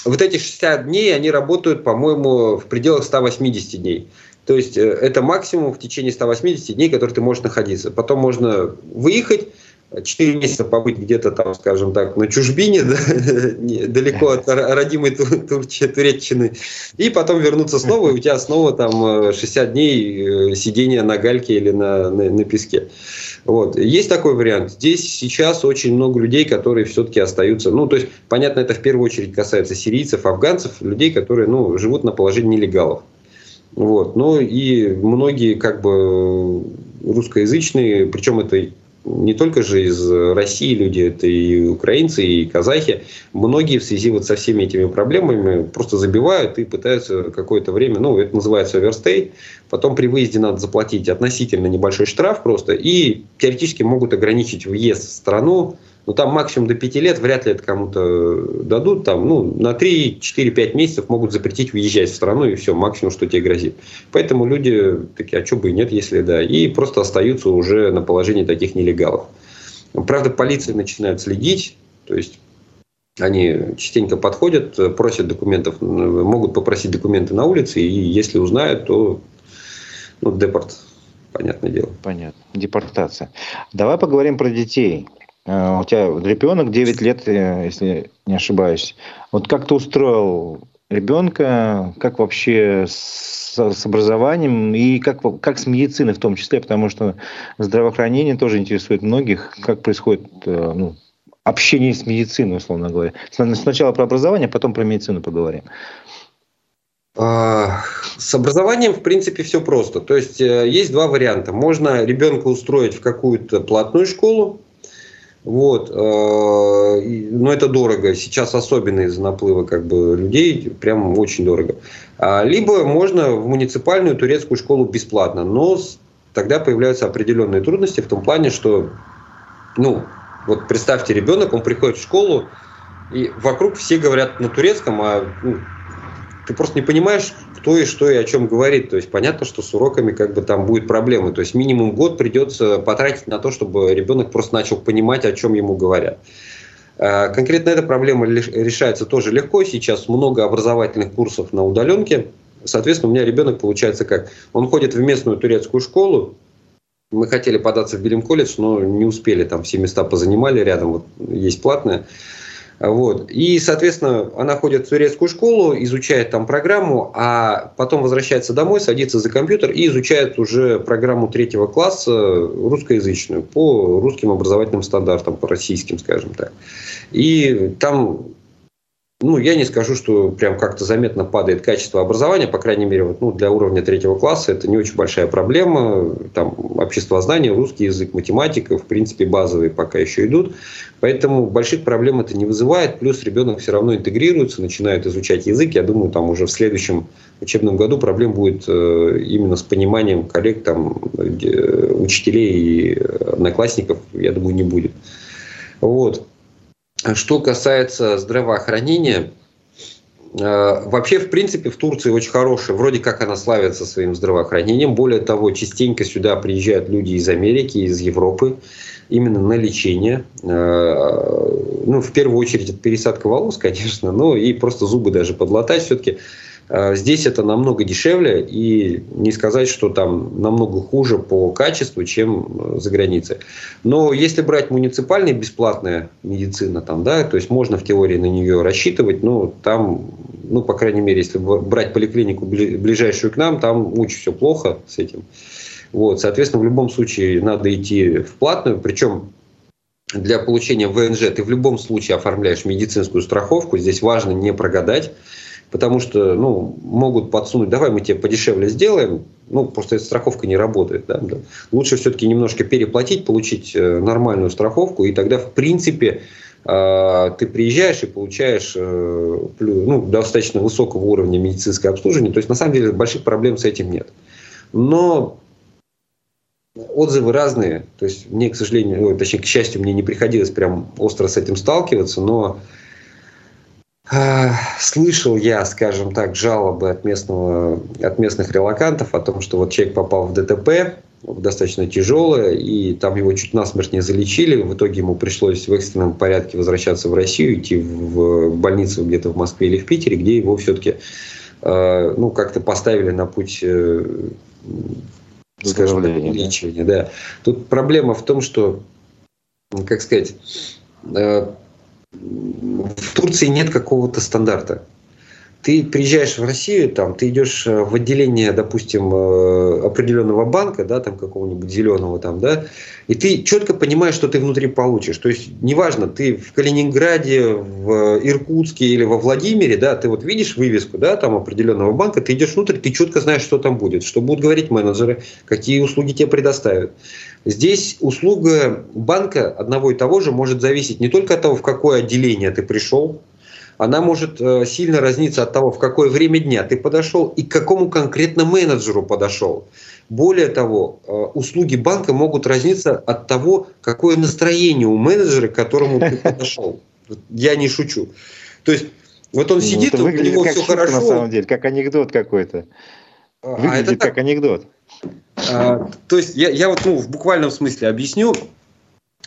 вот эти 60 дней, они работают, по-моему, в пределах 180 дней. То есть э, это максимум в течение 180 дней, который ты можешь находиться. Потом можно выехать, 4 месяца побыть где-то там, скажем так, на чужбине, да, далеко от родимой Турчи, и потом вернуться снова, и у тебя снова там 60 э, дней э, сидения на гальке или на песке. Вот. Есть такой вариант. Здесь сейчас очень много людей, которые все-таки остаются. Ну, то есть, понятно, это в первую очередь касается сирийцев, афганцев, людей, которые ну, живут на положении нелегалов. Вот. Ну и многие как бы русскоязычные, причем это не только же из России люди, это и украинцы, и казахи. Многие в связи вот со всеми этими проблемами просто забивают и пытаются какое-то время, ну, это называется оверстей, потом при выезде надо заплатить относительно небольшой штраф просто, и теоретически могут ограничить въезд в страну ну, там максимум до 5 лет вряд ли это кому-то дадут. Там, ну, на 3-4-5 месяцев могут запретить уезжать в страну, и все, максимум, что тебе грозит. Поэтому люди такие, а что бы и нет, если да. И просто остаются уже на положении таких нелегалов. Правда, полиция начинает следить, то есть они частенько подходят, просят документов, могут попросить документы на улице, и если узнают, то ну, депорт, понятное дело. Понятно, депортация. Давай поговорим про детей. Э, у тебя ребенок 9 лет, э, если не ошибаюсь. Вот как ты устроил ребенка, как вообще с, с образованием и как, как с медициной в том числе, потому что здравоохранение тоже интересует многих, как происходит э, ну, общение с медициной, условно говоря. Сначала про образование, а потом про медицину поговорим. А, с образованием, в принципе, все просто. То есть есть два варианта. Можно ребенка устроить в какую-то платную школу, вот. Э, но это дорого. Сейчас особенно из-за наплыва как бы, людей. Прям очень дорого. А, либо можно в муниципальную турецкую школу бесплатно. Но тогда появляются определенные трудности в том плане, что ну, вот представьте, ребенок, он приходит в школу, и вокруг все говорят на турецком, а ну, ты просто не понимаешь, кто и что и о чем говорит. То есть понятно, что с уроками как бы там будет проблемы. То есть минимум год придется потратить на то, чтобы ребенок просто начал понимать, о чем ему говорят. А, конкретно эта проблема решается тоже легко. Сейчас много образовательных курсов на удаленке. Соответственно, у меня ребенок получается как? Он ходит в местную турецкую школу. Мы хотели податься в Билим колледж, но не успели. Там все места позанимали рядом. Вот есть платная. Вот. И, соответственно, она ходит в турецкую школу, изучает там программу, а потом возвращается домой, садится за компьютер и изучает уже программу третьего класса русскоязычную по русским образовательным стандартам, по российским, скажем так. И там ну, я не скажу, что прям как-то заметно падает качество образования, по крайней мере, вот, ну, для уровня третьего класса это не очень большая проблема. Там обществознание, русский язык, математика, в принципе, базовые пока еще идут. Поэтому больших проблем это не вызывает. Плюс ребенок все равно интегрируется, начинает изучать язык. Я думаю, там уже в следующем учебном году проблем будет э, именно с пониманием коллег, там, учителей и одноклассников, я думаю, не будет. Вот. Что касается здравоохранения, э, Вообще, в принципе, в Турции очень хорошая, вроде как она славится своим здравоохранением. Более того, частенько сюда приезжают люди из Америки, из Европы, именно на лечение. Э, ну, в первую очередь, это пересадка волос, конечно, но и просто зубы даже подлатать. Все-таки здесь это намного дешевле и не сказать, что там намного хуже по качеству, чем э, за границей. Но если брать муниципальная бесплатная медицина, там, да, то есть можно в теории на нее рассчитывать, но там, ну, по крайней мере, если брать поликлинику ближайшую к нам, там очень все плохо с этим. Вот, соответственно, в любом случае надо идти в платную, причем для получения ВНЖ ты в любом случае оформляешь медицинскую страховку. Здесь важно не прогадать потому что ну, могут подсунуть, давай мы тебе подешевле сделаем, ну, просто эта страховка не работает. Да. Лучше все-таки немножко переплатить, получить э, нормальную страховку, и тогда, в принципе, э, ты приезжаешь и получаешь э, ну, достаточно высокого уровня медицинское обслуживание. То есть, на самом деле, больших проблем с этим нет. Но отзывы разные. То есть, мне, к сожалению, точнее, к счастью, мне не приходилось прям остро с этим сталкиваться, но Слышал я, скажем так, жалобы от, местного, от местных релакантов о том, что вот человек попал в ДТП, достаточно тяжелое, и там его чуть насмерть не залечили. В итоге ему пришлось в экстренном порядке возвращаться в Россию, идти в больницу где-то в Москве или в Питере, где его все-таки э, ну, как-то поставили на путь э, скажем так, лечения. Да. Тут проблема в том, что, как сказать, э, в Турции нет какого-то стандарта. Ты приезжаешь в Россию, там, ты идешь э, в отделение, допустим, э, определенного банка, да, там какого-нибудь зеленого, там, да, и ты четко понимаешь, что ты внутри получишь. То есть, неважно, ты в Калининграде, в Иркутске или во Владимире, да, ты вот видишь вывеску, да, там определенного банка, ты идешь внутрь, ты четко знаешь, что там будет, что будут говорить менеджеры, какие услуги тебе предоставят. Здесь услуга банка одного и того же может зависеть не только от того, в какое отделение ты пришел, она может э, сильно разниться от того, в какое время дня ты подошел и к какому конкретно менеджеру подошел. Более того, э, услуги банка могут разниться от того, какое настроение у менеджера, к которому ты подошел. Я не шучу. То есть, вот он ну, сидит, у него все хорошо. На самом деле, как анекдот какой-то. Выглядит а это как анекдот. А, то есть я, я вот ну, в буквальном смысле объясню.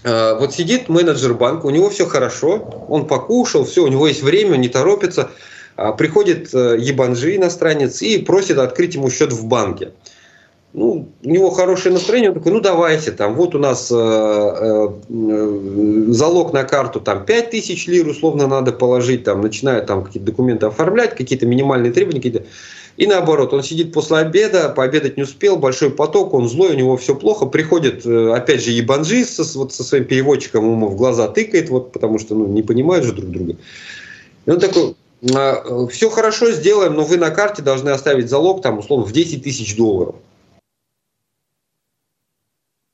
А, вот сидит менеджер банка, у него все хорошо, он покушал, все, у него есть время, не торопится. А, приходит э, ебанжи иностранец и просит открыть ему счет в банке. Ну, у него хорошее настроение, он такой, ну давайте, там, вот у нас э, э, залог на карту, там, 5000 лир условно надо положить, там, начинают там какие-то документы оформлять, какие-то минимальные требования, какие-то и наоборот, он сидит после обеда, пообедать не успел, большой поток, он злой, у него все плохо. Приходит, э, опять же, ебанжи со, вот, со своим переводчиком, ему в глаза тыкает, вот, потому что ну, не понимают же друг друга. И он такой, «А, все хорошо сделаем, но вы на карте должны оставить залог, там, условно, в 10 тысяч долларов.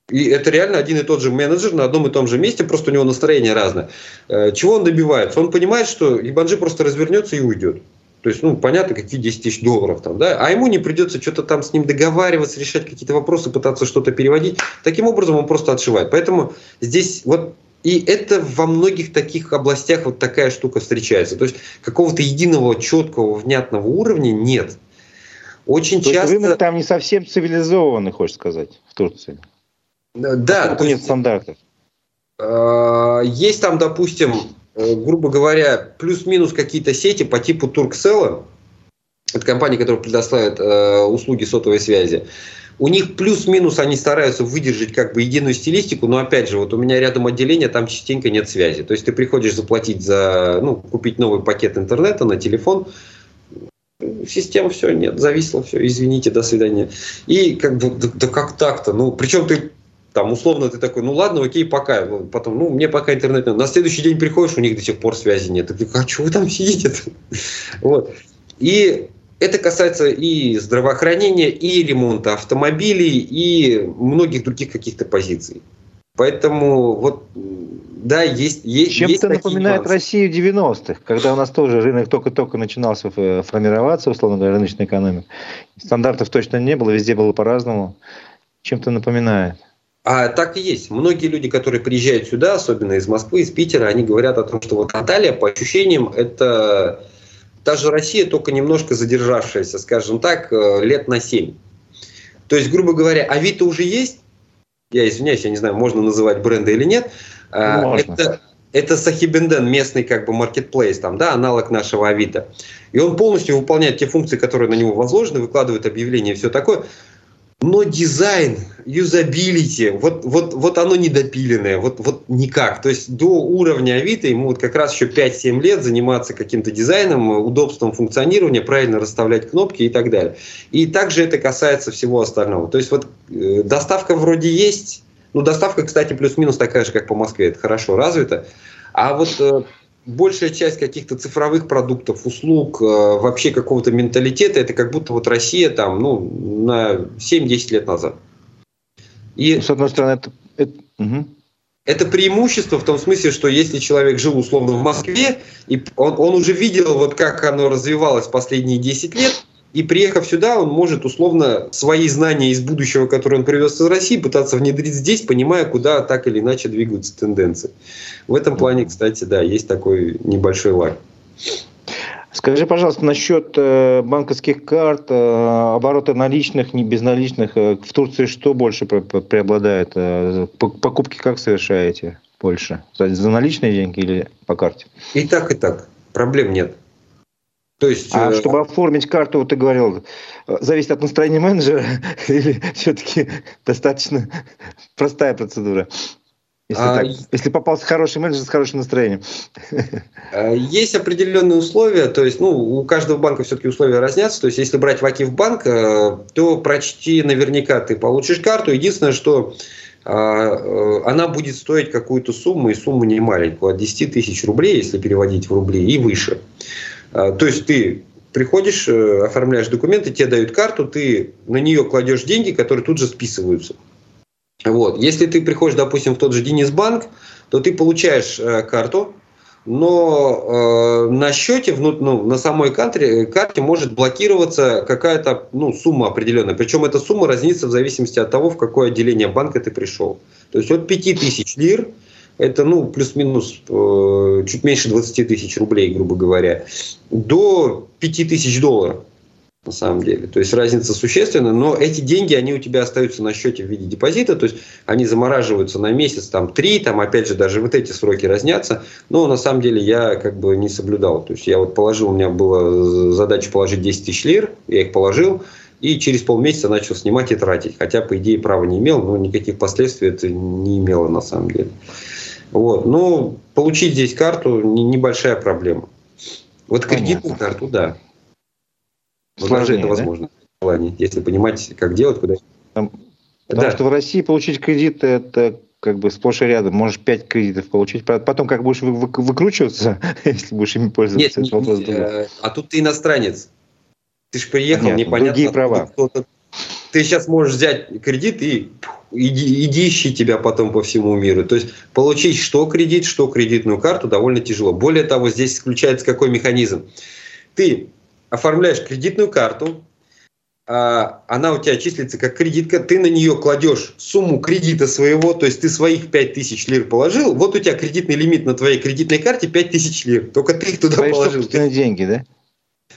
И это реально один и тот же менеджер на одном и том же месте, просто у него настроение разное. Э, чего он добивается? Он понимает, что Ебанжи просто развернется и уйдет. То есть, ну, понятно, какие 10 тысяч долларов там, да, а ему не придется что-то там с ним договариваться, решать какие-то вопросы, пытаться что-то переводить. Таким образом он просто отшивает. Поэтому здесь вот и это во многих таких областях вот такая штука встречается. То есть какого-то единого, четкого, внятного уровня нет. Очень То часто... рынок там не совсем цивилизованный, хочешь сказать, в Турции. Да. Нет стандартов. А, есть там, допустим, грубо говоря, плюс-минус какие-то сети по типу Turkcell, это компания, которая предоставляет э, услуги сотовой связи, у них плюс-минус они стараются выдержать как бы единую стилистику, но опять же, вот у меня рядом отделение, там частенько нет связи. То есть ты приходишь заплатить за, ну, купить новый пакет интернета на телефон, система все, нет, зависло, все, извините, до свидания. И как бы, да, да как так-то? Ну, причем ты там условно ты такой, ну ладно, окей, пока. Потом, ну, мне пока интернет нет. На следующий день приходишь, у них до сих пор связи нет. Ты говоришь, а что вы там сидите? вот. И это касается и здравоохранения, и ремонта автомобилей, и многих других каких-то позиций. Поэтому вот да, есть, есть Чем-то напоминает нюансы. Россию 90-х, когда у нас тоже рынок только-только начинался формироваться, условно говоря, рыночная экономика. Стандартов точно не было, везде было по-разному. Чем-то напоминает. А так и есть. Многие люди, которые приезжают сюда, особенно из Москвы, из Питера, они говорят о том, что вот Анталия, по ощущениям, это та же Россия, только немножко задержавшаяся, скажем так, э, лет на 7. То есть, грубо говоря, Авито уже есть, я извиняюсь, я не знаю, можно называть бренды или нет, а, можно. это, это Сахибенден, местный как бы маркетплейс, там, да, аналог нашего Авито. И он полностью выполняет те функции, которые на него возложены, выкладывает объявления и все такое но дизайн, юзабилити, вот, вот, вот оно недопиленное, вот, вот никак. То есть до уровня Авито ему вот как раз еще 5-7 лет заниматься каким-то дизайном, удобством функционирования, правильно расставлять кнопки и так далее. И также это касается всего остального. То есть вот э, доставка вроде есть, ну доставка, кстати, плюс-минус такая же, как по Москве, это хорошо развито. А вот э, большая часть каких-то цифровых продуктов, услуг, э, вообще какого-то менталитета, это как будто вот Россия там, ну, на 7-10 лет назад. И, ну, с одной стороны, это... это угу. Это преимущество в том смысле, что если человек жил условно в Москве, и он, он уже видел, вот как оно развивалось последние 10 лет, и приехав сюда, он может условно свои знания из будущего, которые он привез из России, пытаться внедрить здесь, понимая, куда так или иначе двигаются тенденции. В этом плане, кстати, да, есть такой небольшой лаг. Скажи, пожалуйста, насчет э, банковских карт, э, оборота наличных, не безналичных. Э, в Турции что больше преобладает? Покупки как совершаете больше? За наличные деньги или по карте? И так, и так. Проблем нет. То есть, а э... чтобы оформить карту, вот ты говорил, зависит от настроения менеджера или все-таки достаточно простая процедура? Если, а, так, если попался хороший менеджер с хорошим настроением. Э, есть определенные условия, то есть, ну, у каждого банка все-таки условия разнятся. То есть, если брать в банк, э, то почти наверняка ты получишь карту. Единственное, что э, она будет стоить какую-то сумму, и сумму не маленькую, от 10 тысяч рублей, если переводить в рубли, и выше. А, то есть ты приходишь, э, оформляешь документы, тебе дают карту, ты на нее кладешь деньги, которые тут же списываются. Вот. Если ты приходишь, допустим, в тот же Денисбанк, то ты получаешь э, карту, но э, на счете, ну, ну, на самой карте, карте может блокироваться какая-то ну, сумма определенная. Причем эта сумма разнится в зависимости от того, в какое отделение банка ты пришел. То есть от 5000 лир это ну, плюс-минус э, чуть меньше 20 тысяч рублей, грубо говоря, до 5 тысяч долларов на самом деле. То есть разница существенная, но эти деньги, они у тебя остаются на счете в виде депозита, то есть они замораживаются на месяц, там, три, там, опять же, даже вот эти сроки разнятся, но на самом деле я как бы не соблюдал. То есть я вот положил, у меня была задача положить 10 тысяч лир, я их положил, и через полмесяца начал снимать и тратить. Хотя, по идее, права не имел, но никаких последствий это не имело на самом деле. Вот. Ну, получить здесь карту небольшая проблема. Вот кредитную Понятно. карту, да. Вот даже это возможно. Да? Если понимать, как делать, куда. Там, потому да. что в России получить кредит это как бы сплошь и рядом. Можешь 5 кредитов получить. Потом как будешь выкручиваться, если будешь ими пользоваться. Нет, не, не, а тут ты иностранец. Ты же приехал, Понятно. непонятно. Другие права. Кто-то ты сейчас можешь взять кредит и иди, иди ищи тебя потом по всему миру. То есть получить что кредит, что кредитную карту довольно тяжело. Более того, здесь исключается какой механизм. Ты оформляешь кредитную карту, а она у тебя числится как кредитка, ты на нее кладешь сумму кредита своего, то есть ты своих 5000 лир положил, вот у тебя кредитный лимит на твоей кредитной карте 5000 лир, только ты их туда Твои положил. Ты... деньги, да?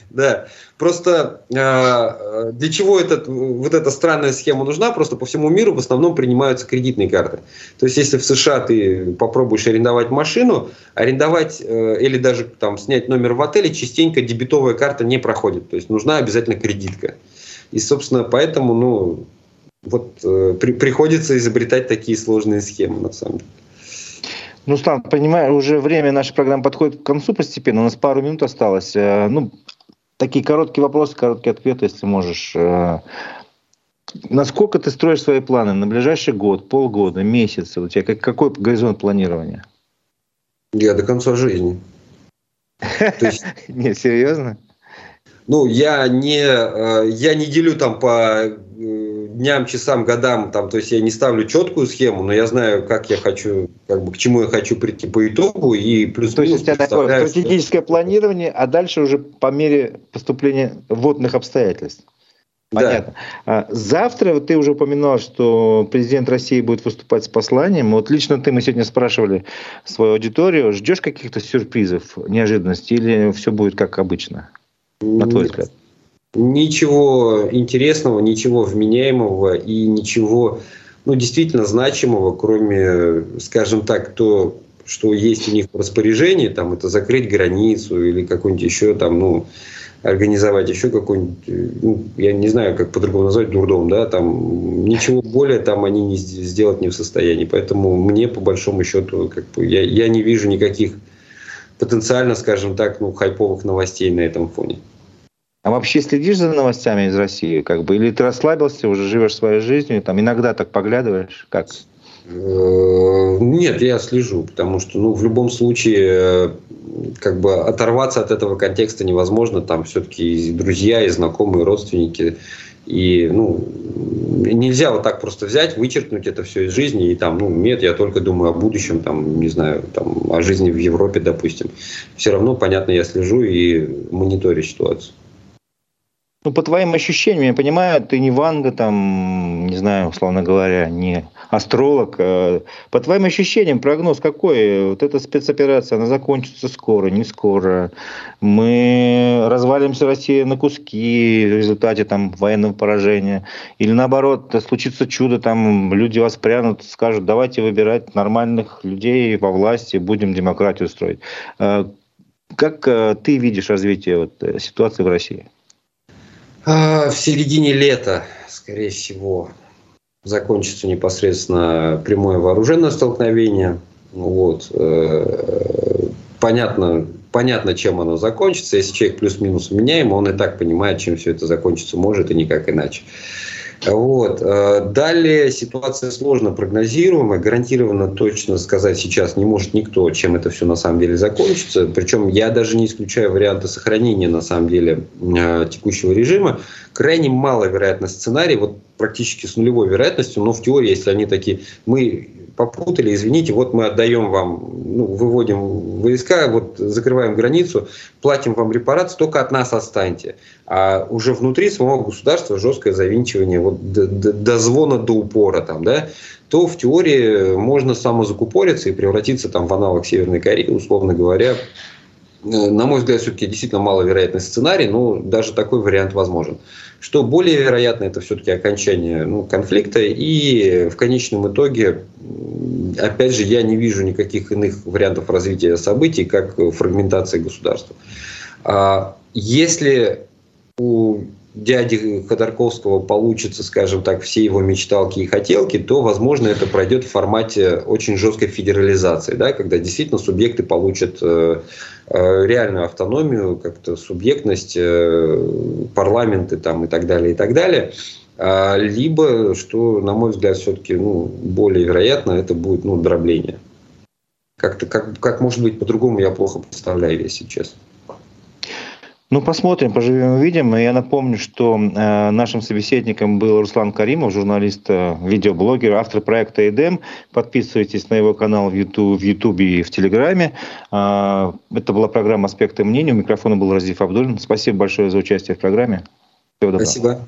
Да, просто э, для чего этот, вот эта странная схема нужна? Просто по всему миру в основном принимаются кредитные карты. То есть, если в США ты попробуешь арендовать машину, арендовать э, или даже там снять номер в отеле, частенько дебетовая карта не проходит. То есть, нужна обязательно кредитка. И, собственно, поэтому, ну, вот э, при, приходится изобретать такие сложные схемы, на самом деле. Ну, Слав, понимаю, уже время нашей программы подходит к концу постепенно. У нас пару минут осталось. Э, ну, такие короткие вопросы, короткие ответы, если можешь. Э, насколько ты строишь свои планы на ближайший год, полгода, месяц? У тебя как, какой горизонт планирования? Я до конца жизни. Нет, серьезно? Ну, я не, э, я не делю там по э, дням, часам, годам, там, то есть я не ставлю четкую схему, но я знаю, как я хочу, как бы к чему я хочу прийти по итогу и плюс То есть у тебя такое стратегическое планирование, а дальше уже по мере поступления водных обстоятельств. Понятно. Да. Завтра вот ты уже упоминал, что президент России будет выступать с посланием. Вот лично ты, мы сегодня спрашивали свою аудиторию, ждешь каких-то сюрпризов, неожиданностей или все будет как обычно, на твой взгляд? Ничего интересного, ничего вменяемого и ничего ну, действительно значимого, кроме, скажем так, то, что есть у них в распоряжении, там, это закрыть границу или какой-нибудь еще там, ну, организовать еще какой-нибудь, ну, я не знаю, как по-другому назвать, дурдом, да, там ничего более там они не сделать не в состоянии. Поэтому мне, по большому счету, как бы, я, я не вижу никаких потенциально, скажем так, ну, хайповых новостей на этом фоне. А вообще следишь за новостями из России, как бы, или ты расслабился, уже живешь своей жизнью, там иногда так поглядываешь, как? Э, нет, я слежу, потому что, ну, в любом случае, как бы оторваться от этого контекста невозможно. Там все-таки и друзья, и знакомые, и родственники. И, ну, нельзя вот так просто взять, вычеркнуть это все из жизни. И там, ну, нет, я только думаю о будущем, там, не знаю, там, о жизни в Европе, допустим. Все равно, понятно, я слежу и мониторю ситуацию. Ну, по твоим ощущениям, я понимаю, ты не Ванга, там, не знаю, условно говоря, не астролог. Э, по твоим ощущениям, прогноз какой? Вот эта спецоперация, она закончится скоро, не скоро. Мы развалимся Россия на куски в результате там военного поражения. Или наоборот, случится чудо, там люди воспрянут, скажут, давайте выбирать нормальных людей во власти, будем демократию строить. Э, как э, ты видишь развитие вот, ситуации в России? А, в середине лета, скорее всего, закончится непосредственно прямое вооруженное столкновение. Вот. Э, понятно, понятно, чем оно закончится. Если человек плюс-минус меняем, он и так понимает, чем все это закончится может и никак иначе. Вот. Э, далее ситуация сложно прогнозируемая, гарантированно точно сказать сейчас не может никто, чем это все на самом деле закончится. Причем я даже не исключаю варианты сохранения на самом деле э, текущего режима. Крайне маловероятный сценарий, вот практически с нулевой вероятностью, но в теории, если они такие, мы попутали, извините, вот мы отдаем вам, ну, выводим войска, вот закрываем границу, платим вам репарации, только от нас отстаньте. А уже внутри самого государства жесткое завинчивание вот до, до, до звона, до упора там, да, то в теории можно самозакупориться и превратиться там в аналог Северной Кореи, условно говоря, на мой взгляд, все-таки действительно маловероятный сценарий, но даже такой вариант возможен. Что более вероятно, это все-таки окончание ну, конфликта, и в конечном итоге, опять же, я не вижу никаких иных вариантов развития событий, как фрагментация государства. А если у дяди Ходорковского получится, скажем так, все его мечталки и хотелки, то, возможно, это пройдет в формате очень жесткой федерализации, да, когда действительно субъекты получат э, э, реальную автономию, как-то субъектность, э, парламенты там, и так далее, и так далее. А, либо, что, на мой взгляд, все-таки ну, более вероятно, это будет ну, дробление. Как-то, как, как может быть по-другому, я плохо представляю, если честно. Ну, посмотрим, поживем, увидим. Я напомню, что э, нашим собеседником был Руслан Каримов, журналист, э, видеоблогер, автор проекта «Эдем». Подписывайтесь на его канал в YouTube, в YouTube и в Телеграме. Э, это была программа «Аспекты мнений». У микрофона был Разиф Абдулин. Спасибо большое за участие в программе. Всего доброго. Спасибо.